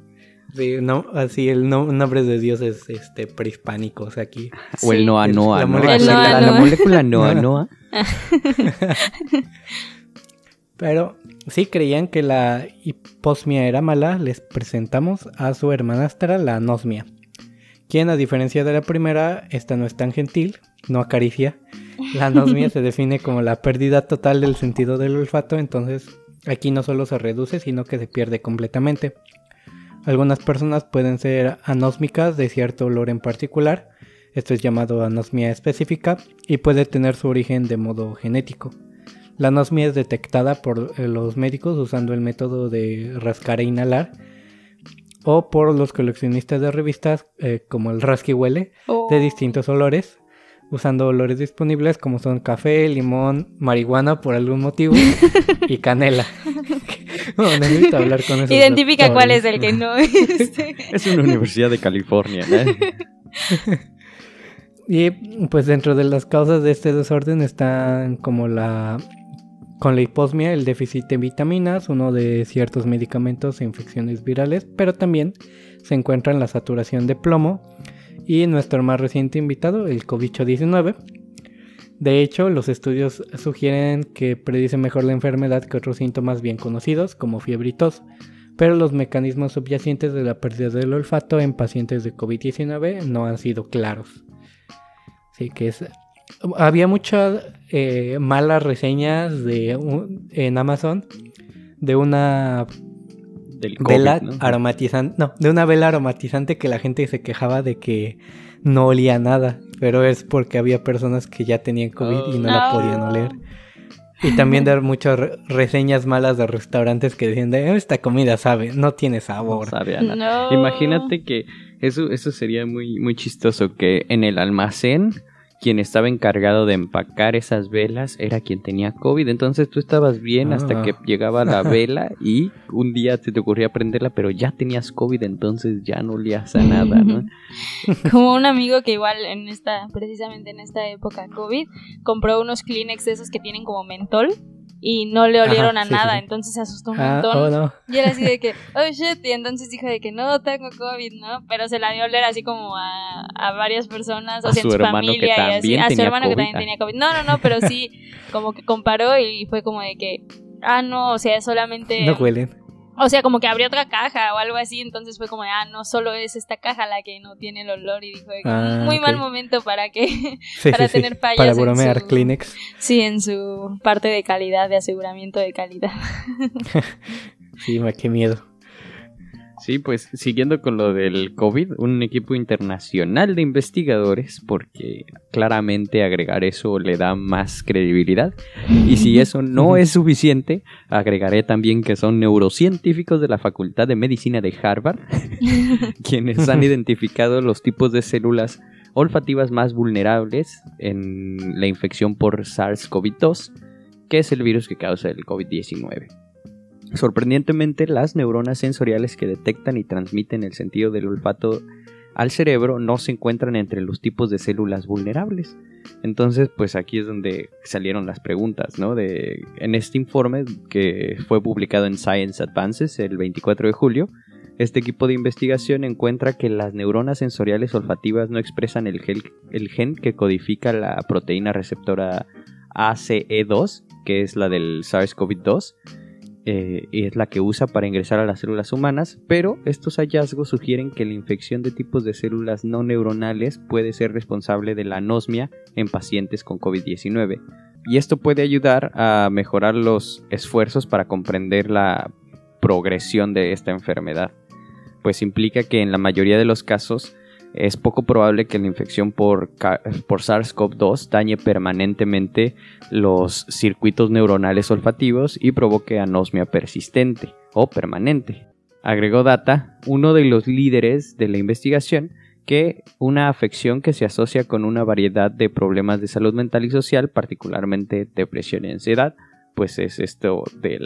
Sí, no, así el no- nombre de Dios es este prehispánicos aquí. o el Sí. Noa El- Noa, la ¿no? molécula- El Noa la, la Noa. molécula Noa Noa. Pero si creían que la hiposmia era mala, les presentamos a su hermanastra, la anosmia. Quien, a diferencia de la primera, esta no es tan gentil, no acaricia. La anosmia se define como la pérdida total del sentido del olfato, entonces aquí no solo se reduce, sino que se pierde completamente. Algunas personas pueden ser anósmicas de cierto olor en particular, esto es llamado anosmia específica, y puede tener su origen de modo genético. La anosmia es detectada por eh, los médicos usando el método de rascar e inhalar o por los coleccionistas de revistas eh, como el rasqui huele Oh. de distintos olores usando olores disponibles como son café, limón, marihuana por algún motivo y canela. no, necesito hablar con esos Identifica cuál es el que no. Este. Es una universidad de California, ¿eh? Y pues dentro de las causas de este desorden están como la con la hiposmia, el déficit de vitaminas, uno de ciertos medicamentos e infecciones virales, pero también se encuentra la saturación de plomo y nuestro más reciente invitado, el COVID-19. De hecho, los estudios sugieren que predice mejor la enfermedad que otros síntomas bien conocidos, como fiebre y tos, pero los mecanismos subyacentes de la pérdida del olfato en pacientes de COVID-19 no han sido claros. Sí, que es. Había muchas eh, malas reseñas de un- en Amazon de una Del vela ¿no? aromatizante. No, de una vela aromatizante que la gente se quejaba de que no olía nada. Pero es porque había personas que ya tenían COVID y no la Oh. podían oler. Y también dar muchas re- reseñas malas de restaurantes que decían de esta comida sabe, no tiene No sabor. sabe a nada. No. Imagínate que eso, eso sería muy, muy chistoso, que en el almacén quien estaba encargado de empacar esas velas era quien tenía COVID. Entonces tú estabas bien hasta Ah. que llegaba la vela y un día se te ocurría prenderla, pero ya tenías COVID, entonces ya no olías a nada, ¿no? Como un amigo que igual en esta, precisamente en esta época COVID, compró unos Kleenex de esos que tienen como mentol y no le olieron Ajá, a sí, nada, sí. entonces se asustó un Ah, montón. oh, no. Y era así de que, oh shit, y entonces dijo de que no tengo COVID, ¿no? Pero se la dio a oler así como a, a varias personas, o A sea, en su su familia y así. A su hermano que también tenía COVID. No, no, no, pero sí, como que comparó y fue como de que, ah, no, o sea, solamente. No huelen. O sea, como que abrió otra caja o algo así, entonces fue como de, ah, no solo es esta caja la que no tiene el olor y dijo que Ah, muy mal momento para que, Sí, Para sí, tener fallas Para en bromear, su- Kleenex. sí, en su parte de calidad, de aseguramiento de calidad. Sí, qué miedo. Sí, pues siguiendo con lo del COVID, un equipo internacional de investigadores, porque claramente agregar eso le da más credibilidad. Y si eso no es suficiente, agregaré también que son neurocientíficos de la Facultad de Medicina de Harvard, quienes han identificado los tipos de células olfativas más vulnerables en la infección por SARS-CoV-2, que es el virus que causa el COVID-19. Sorprendentemente, las neuronas sensoriales que detectan y transmiten el sentido del olfato al cerebro no se encuentran entre los tipos de células vulnerables. Entonces, pues aquí es donde salieron las preguntas, ¿no? De, en este informe que fue publicado en Science Advances el 24 de julio, este equipo de investigación encuentra que las neuronas sensoriales olfativas no expresan el, gen que codifica la proteína receptora ACE2, que es la del SARS-CoV-2, eh, es la que usa para ingresar a las células humanas, pero estos hallazgos sugieren que la infección de tipos de células no neuronales puede ser responsable de la anosmia en pacientes con COVID-19. Y esto puede ayudar a mejorar los esfuerzos para comprender la progresión de esta enfermedad, pues implica que en la mayoría de los casos es poco probable que la infección por, ca- por SARS-CoV-2 dañe permanentemente los circuitos neuronales olfativos y provoque anosmia persistente o permanente. Agregó Data, uno de los líderes de la investigación, que una afección que se asocia con una variedad de problemas de salud mental y social, particularmente depresión y ansiedad, pues es esto de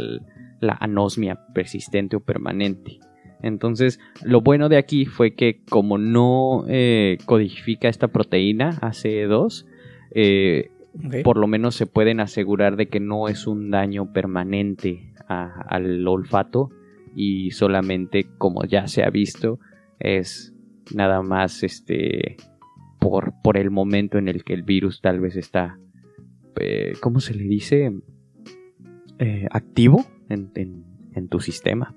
la anosmia persistente o permanente. Entonces, lo bueno de aquí fue que como no eh, codifica esta proteína ACE2, eh, por lo menos se pueden asegurar de que no es un daño permanente a- al olfato y solamente, como ya se ha visto, es nada más este por, por el momento en el que el virus tal vez está, eh, ¿cómo se le dice? Activo en- en- en tu sistema.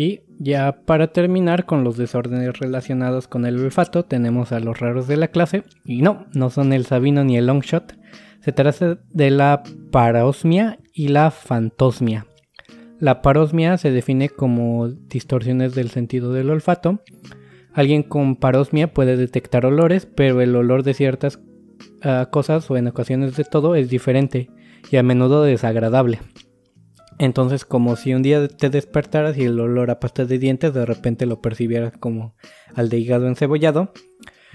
Y ya para terminar con los desórdenes relacionados con el olfato, tenemos a los raros de la clase. Y no, no son el Sabino ni el Longshot. Se trata de la parosmia y la fantosmia. La parosmia se define como distorsiones del sentido del olfato. Alguien con parosmia puede detectar olores, pero el olor de ciertas ah, cosas o en ocasiones de todo es diferente y a menudo desagradable. Entonces, como si un día te despertaras y el olor a pasta de dientes de repente lo percibieras como al de hígado encebollado.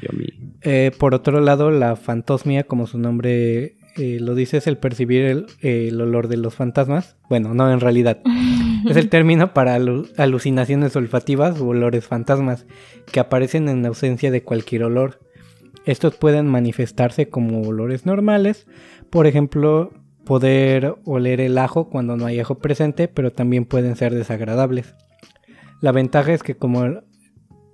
Yummy. Eh, por otro lado, la fantosmia, como su nombre eh, lo dice, es el percibir el, el olor de los fantasmas. Bueno, no en realidad. Es el término para alu- alucinaciones olfativas u olores fantasmas que aparecen en ausencia de cualquier olor. Estos pueden manifestarse como olores normales, por ejemplo, poder oler el ajo cuando no hay ajo presente, pero también pueden ser desagradables. La ventaja es que como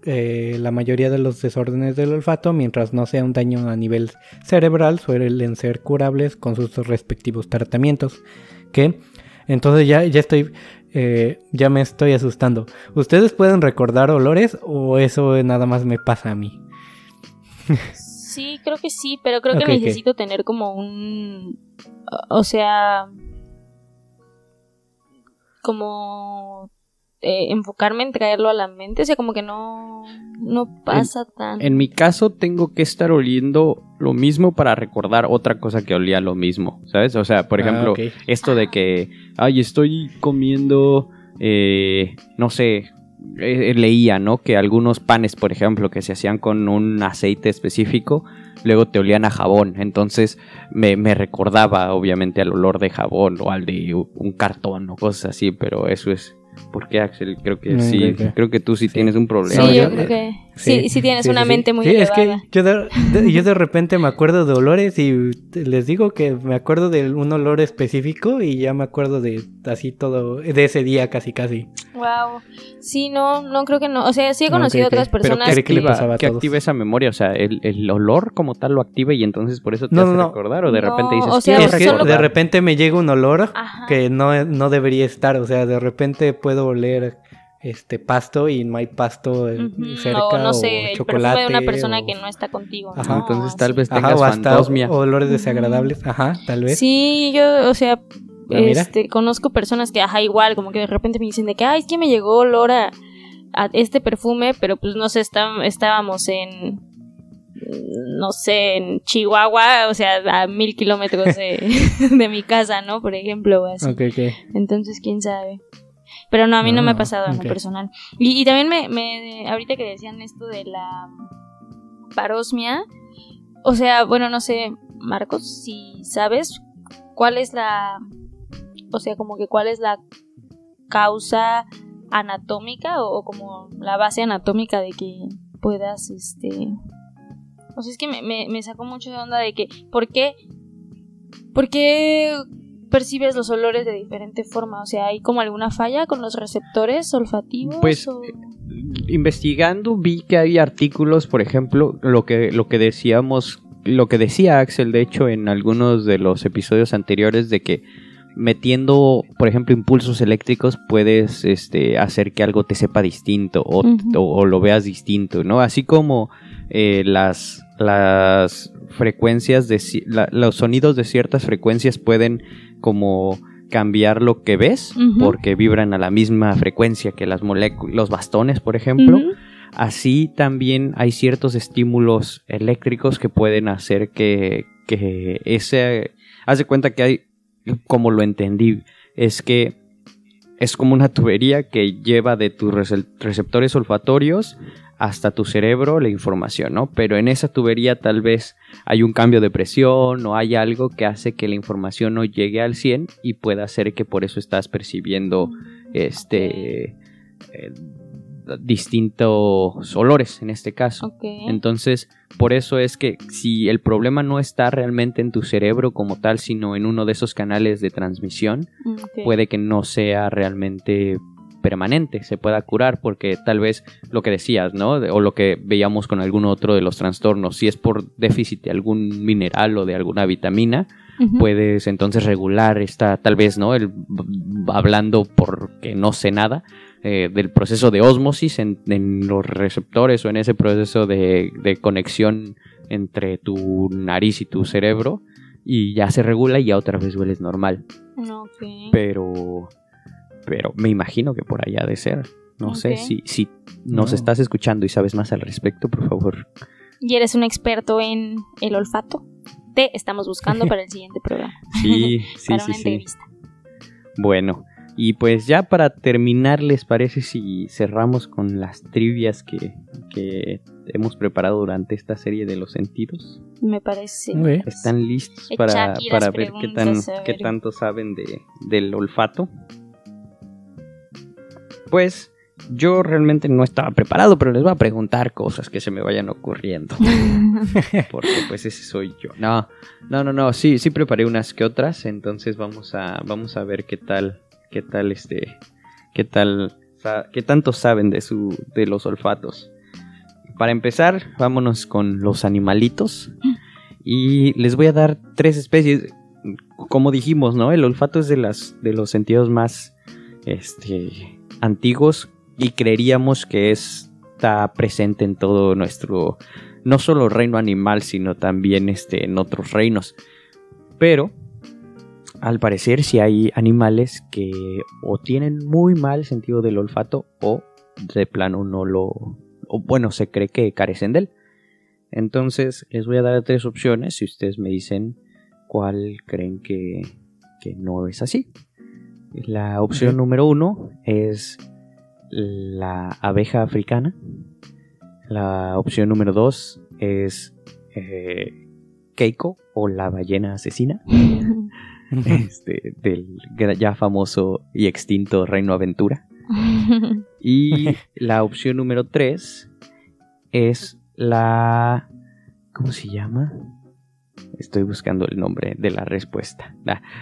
eh, la mayoría de los desórdenes del olfato, mientras no sea un daño a nivel cerebral, suelen ser curables con sus respectivos tratamientos. Que entonces ya, ya estoy, eh, ya me estoy asustando. ¿Ustedes pueden recordar olores o eso nada más me pasa a mí? Sí, creo que sí, pero creo que necesito tener como un... o- sea... Como... eh, enfocarme en traerlo a la mente, o sea, como que no... No pasa tan... En mi caso tengo que estar oliendo lo mismo para recordar otra cosa que olía lo mismo, ¿sabes? O sea, por Ah, ejemplo, esto de que, ay, estoy comiendo, eh, no sé, eh, leía, ¿no? Que algunos panes, por ejemplo, que se hacían con un aceite específico, luego te olían a jabón. Entonces me, me recordaba, obviamente, al olor de jabón o al de un cartón o cosas así, pero eso es. ¿Por qué, Axel? Creo que No, sí. creo que- Creo que tú sí, tienes un problema. Sí, yo, yo- creo que sí, sí, tienes una sí. mente muy Sí, es elevada. que yo de, de- yo de repente me acuerdo de olores y les digo que me acuerdo de un olor específico y ya me acuerdo de así todo, de ese día casi casi. Wow. Sí, no, no creo que no. O sea, sí he No, conocido ok. otras Pero personas ¿qué- ¿qué qué le que- pasaba que activa esa memoria? O sea, el, el olor como tal lo activa y entonces por eso te No, hace no, no. recordar o de No, repente dices, o sea, "Quiero es que solo- de recordar". repente me llega un olor Ajá. que no, no debería estar, o sea, de repente puedo oler este pasto y no hay pasto eh, Ujú, cerca o no o sé, chocolate perfume de una persona o- que no está contigo. Ajá, ¿no? entonces tal vez Ajá, tengas o hasta fantosmia. olores desagradables, ajá, tal vez. Sí, yo, o sea, Ah, este, conozco personas que, ajá, igual, como que de repente me dicen de que, ay, es que me llegó olor a, a este perfume, pero pues no sé, está- estábamos en, no sé, en Chihuahua, o sea, a mil kilómetros de, de mi casa, ¿no? Por ejemplo, o así. Ok, ok. Entonces, quién sabe. Pero no, a mí no me ha Ah, pasado en lo personal. Y, y también me, me, ahorita que decían esto de la parosmia, o sea, bueno, no sé, Marcos, si sabes cuál es la, o sea, como que cuál es la causa anatómica o, o como la base anatómica de que puedas, este, o sea, es que me, me, me sacó mucho de onda de que, ¿por qué, por qué percibes los olores de diferente forma? O sea, ¿hay como alguna falla con los receptores olfativos? Pues, o- investigando vi que hay artículos, por ejemplo, lo que, lo que decíamos, lo que decía Axel, de hecho, en algunos de los episodios anteriores, de que metiendo, por ejemplo, impulsos eléctricos puedes este, hacer que algo te sepa distinto o- o lo veas distinto, ¿no? Así como eh, las, las frecuencias de la- los sonidos de ciertas frecuencias pueden como cambiar lo que ves porque vibran a la misma frecuencia que las moléculas, los bastones, por ejemplo. Así también hay ciertos estímulos eléctricos que pueden hacer que, que ese... Haz de cuenta que hay, como lo entendí, es que es como una tubería que lleva de tus rece- receptores olfatorios hasta tu cerebro la información, ¿no? Pero en esa tubería tal vez hay un cambio de presión o hay algo que hace que la información no llegue al 100 y pueda hacer que por eso estás percibiendo este eh, distintos olores en este caso. Entonces, por eso es que si el problema no está realmente en tu cerebro como tal, sino en uno de esos canales de transmisión, Ok. puede que no sea realmente permanente, se pueda curar, porque tal vez lo que decías, ¿no? O lo que veíamos con algún otro de los trastornos, si es por déficit de algún mineral o de alguna vitamina, puedes entonces regular esta, tal vez, ¿no? El, hablando porque no sé nada, eh, del proceso de osmosis en, en los receptores o en ese proceso de, de conexión entre tu nariz y tu cerebro y ya se regula y ya otra vez hueles normal. Pero, pero me imagino que por allá ha de ser. No sé si, si nos No. estás escuchando y sabes más al respecto, por favor. ¿Y eres un experto en el olfato? Te estamos buscando para el siguiente programa. Sí, sí, para sí, una sí. entrevista. Bueno, y pues ya para terminar, ¿les parece si cerramos con las trivias que, que hemos preparado durante esta serie de los sentidos? Me parece. Ok. ¿Están listos para, para ver qué, tan, qué tanto saben de, del olfato? Pues yo realmente no estaba preparado, pero les voy a preguntar cosas que se me vayan ocurriendo. Porque pues ese soy yo. No, no, no, no, sí, sí preparé unas que otras, entonces vamos a, vamos a ver qué tal, qué tal este, qué tal, qué tanto saben de su, de los olfatos. Para empezar, vámonos con los animalitos. Y les voy a dar tres especies. Como dijimos, ¿no? El olfato es de las, de los sentidos más, este, antiguos y creeríamos que está presente en todo nuestro no solo reino animal, sino también este, en otros reinos. Pero, al parecer, sí hay animales que o tienen muy mal sentido del olfato o de plano no lo... O bueno, se cree que carecen de él. Entonces, les voy a dar tres opciones y ustedes me dicen cuál creen que, que no es así. La opción número uno es la abeja africana. La opción número 2 es eh, Keiko o la ballena asesina. este, del ya famoso y extinto Reino Aventura. Y la opción número 3 es la... ¿Cómo se llama? Estoy buscando el nombre de la respuesta.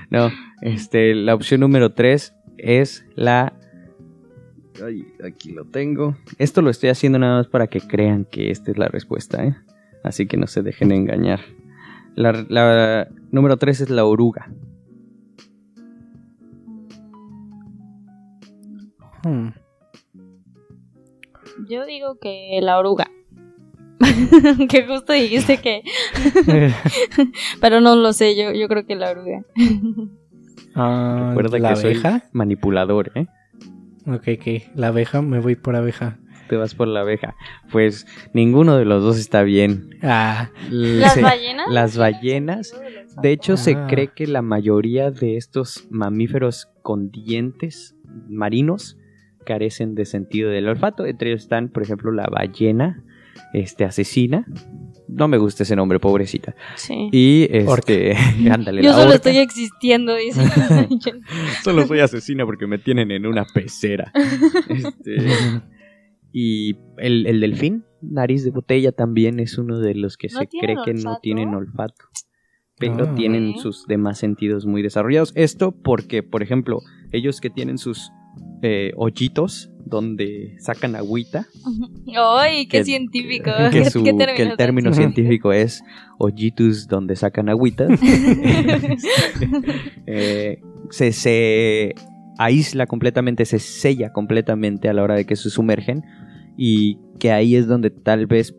No, este, la opción número 3 es la... Ay, aquí lo tengo. Esto lo estoy haciendo nada más para que crean que esta es la respuesta, ¿eh? Así que no se dejen engañar. La, la número 3 es la oruga. Hmm. Yo digo que la oruga. que justo dijiste que. Pero no lo sé, yo, yo creo que la oruga. Ah, Recuerda ¿La que soy abeja? manipulador, ¿eh? Ok, ok. La abeja, me voy por abeja. Te vas por la abeja. Pues ninguno de los dos está bien. Ah, ¿Las Se- ballenas? Las ballenas. De hecho, se Ah. cree que la mayoría de estos mamíferos con dientes marinos carecen de sentido del olfato. Entre ellos están, por ejemplo, la ballena este, asesina. No me gusta ese nombre, pobrecita. Sí. Y este, ándale, Yo la solo orca. estoy existiendo, dice. Solo soy asesina porque me tienen en una pecera. Este, y el, el delfín, nariz de botella, también es uno de los que ¿No se cree que no tienen olfato. Pero Ah. tienen sus demás sentidos muy desarrollados. Esto porque, por ejemplo, ellos que tienen sus eh, hoyitos donde sacan agüita, ¡Ay, qué Que- científico! que, ¿Qué, su- qué que el término científico es hoyitos donde sacan agüita, eh, se, se aísla completamente, se sella completamente a la hora de que se sumergen y que ahí es donde tal vez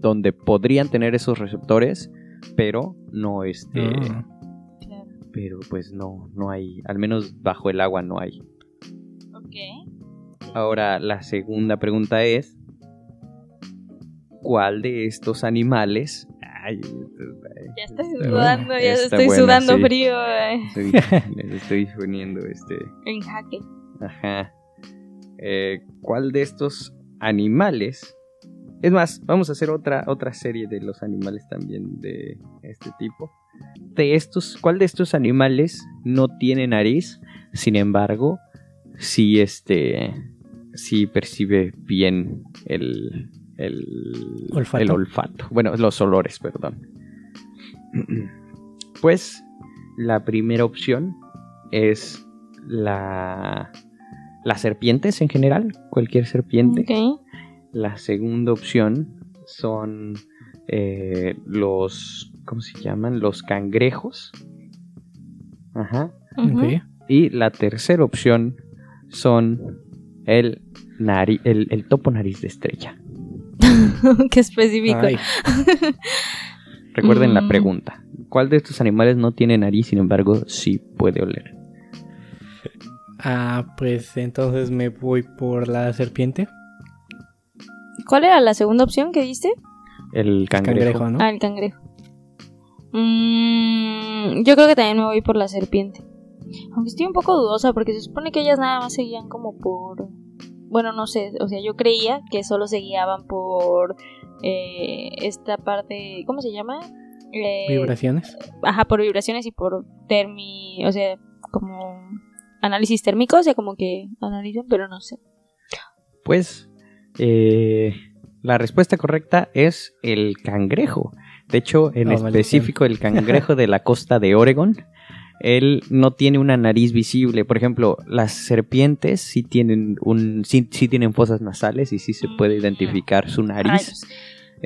donde podrían tener esos receptores, pero no este, Ah. Claro. pero pues no no hay, al menos bajo el agua no hay. Ahora la segunda pregunta es ¿cuál de estos animales Ay, Ya estoy sudando, ya estoy buena, sudando sí. frío eh, estoy, les estoy poniendo este en jaque. Ajá. Eh, ¿Cuál de estos animales? Es más, vamos a hacer otra, otra serie de los animales también de este tipo. De estos, ¿cuál de estos animales no tiene nariz? Sin embargo, sí este, sí percibe bien el, el Olfato. el olfato. Bueno, los olores, perdón. Pues la primera opción es la las serpientes en general, cualquier serpiente. La segunda opción son eh, los ¿cómo se llaman? Los cangrejos. Ajá. Y la tercera opción son el nari- el, el topo nariz de estrella. Qué específico. Recuerden la Mm. pregunta. ¿Cuál de estos animales no tiene nariz, sin embargo, sí puede oler? Ah, pues entonces me voy por la serpiente. ¿Cuál era la segunda opción que diste? El cangrejo. Cangrejo, ¿no? Ah, el cangrejo. Mm, yo creo que también me voy por la serpiente. Aunque estoy un poco dudosa porque se supone que ellas nada más seguían como por... Bueno, no sé, o sea, yo creía que solo se guiaban por eh, esta parte... ¿Cómo se llama? Eh, Vibraciones. Ajá, por vibraciones y por termi... O sea, como análisis térmico, o sea, como que analizan, pero no sé. Pues eh, la respuesta correcta es el cangrejo. De hecho, en Oh, específico el cangrejo de la costa de Oregon. Él no tiene una nariz visible. Por ejemplo, las serpientes sí tienen un, sí, sí tienen fosas nasales y sí se puede identificar su nariz. Rayos.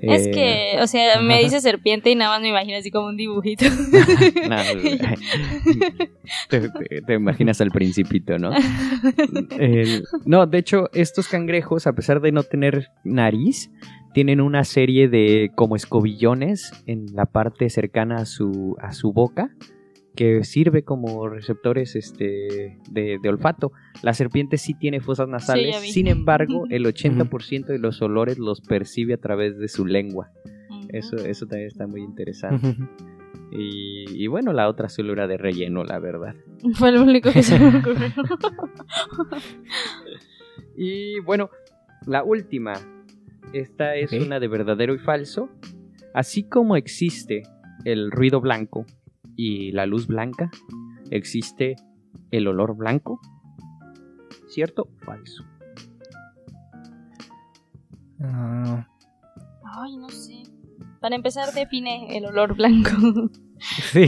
Es Eh, que, o sea, me dice serpiente y nada más me imagino así como un dibujito. no, te, te- te imaginas al principito, ¿no? El- no, de hecho, estos cangrejos, a pesar de no tener nariz, tienen una serie de como escobillones en la parte cercana a su, a su boca que sirve como receptores este, de, de olfato. La serpiente sí tiene fosas nasales, sin embargo, el 80% de los olores los percibe a través de su lengua. Eso, eso también está muy interesante. Y, y bueno, la otra solo era de relleno, la verdad. Fue lo único que se me ocurrió. Y bueno, la última. Esta es una de verdadero y falso. Así como existe el ruido blanco y la luz blanca, existe el olor blanco. ¿Cierto o falso? Ah, Ay, no sé. Para empezar, define el olor blanco. sí.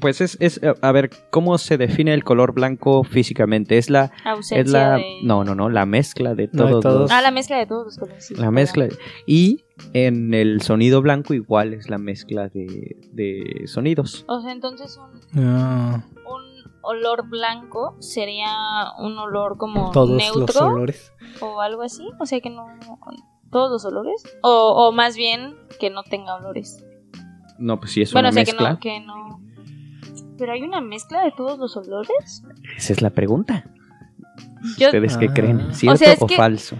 Pues es, es, eh, a ver, ¿cómo se define el color blanco físicamente? Es la, Ausencia es la, de... no, no, no, la mezcla de No, de todos, los- Ah, la mezcla de todos los colores. sí, la mezcla. Y en el sonido blanco igual es la mezcla de, de sonidos. O sea, entonces un, Ah, un olor blanco sería un olor como todos neutro los olores. o algo así. O sea, que no... ¿Todos los olores? O, o más bien que no tenga olores. No, pues sí es bueno, una o sea, mezcla. que no, que no... Pero hay una mezcla de todos los olores. Esa es la pregunta. Yo- ¿Ustedes qué Ah. creen? ¿Cierto o, sea, es que- falso?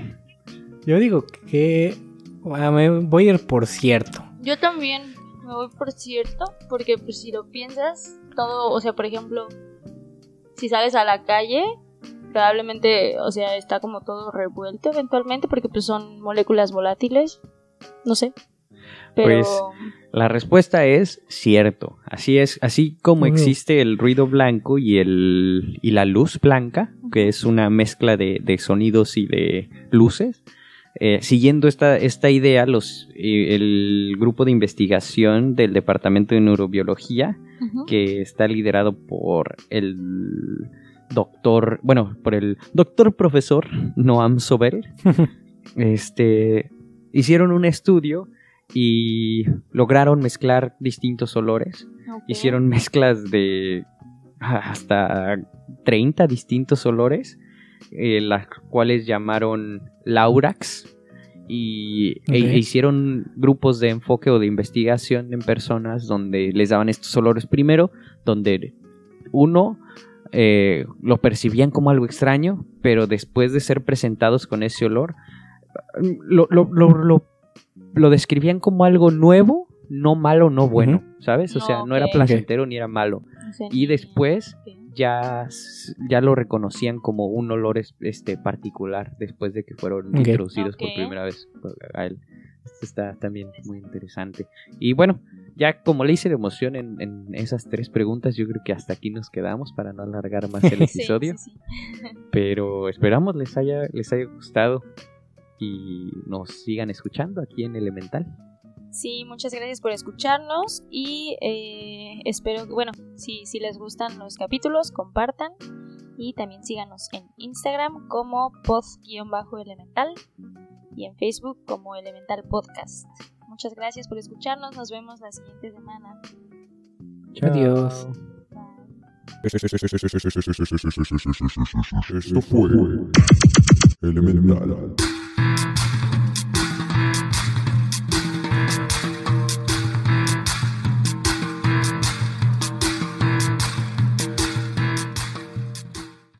Yo digo que me voy a ir por cierto. Yo también me voy por cierto, porque pues si lo piensas, todo, o sea, por ejemplo, si sales a la calle, probablemente, o sea, está como todo revuelto eventualmente, porque pues son moléculas volátiles, no sé. Pero Pues, La respuesta es cierto. Así es, así como existe el ruido blanco y el y la luz blanca, que es una mezcla de, de sonidos y de luces. Eh, siguiendo esta, esta idea, los, eh, el grupo de investigación del Departamento de Neurobiología, que está liderado por el doctor, bueno, por el doctor profesor Noam Sobel, este, hicieron un estudio y lograron mezclar distintos olores. Hicieron mezclas de hasta 30 distintos olores, eh, las cuales llamaron Laurax. Y e- e hicieron grupos de enfoque o de investigación en personas donde les daban estos olores primero, donde uno eh, lo percibían como algo extraño, pero después de ser presentados con ese olor, lo, lo, lo, lo- lo describían como algo nuevo, no malo, no bueno, ¿sabes? O No, sea, no era placentero ni era malo. O sea, Y después. Ya, ya lo reconocían como un olor es- este particular después de que fueron introducidos por primera vez por- a él. Esto está también muy interesante. Y bueno, ya como le hice de emoción en, en esas tres preguntas, yo creo que hasta aquí nos quedamos para no alargar más el Sí, episodio. sí, sí. Pero esperamos les haya, les haya gustado y nos sigan escuchando aquí en Elemental. Sí, muchas gracias por escucharnos y eh, espero que, bueno, si, si les gustan los capítulos, compartan y también síganos en Instagram como pod-elemental y en Facebook como Elemental Podcast. Muchas gracias por escucharnos, nos vemos la siguiente semana. Adiós. Bye. Esto fue Elemental.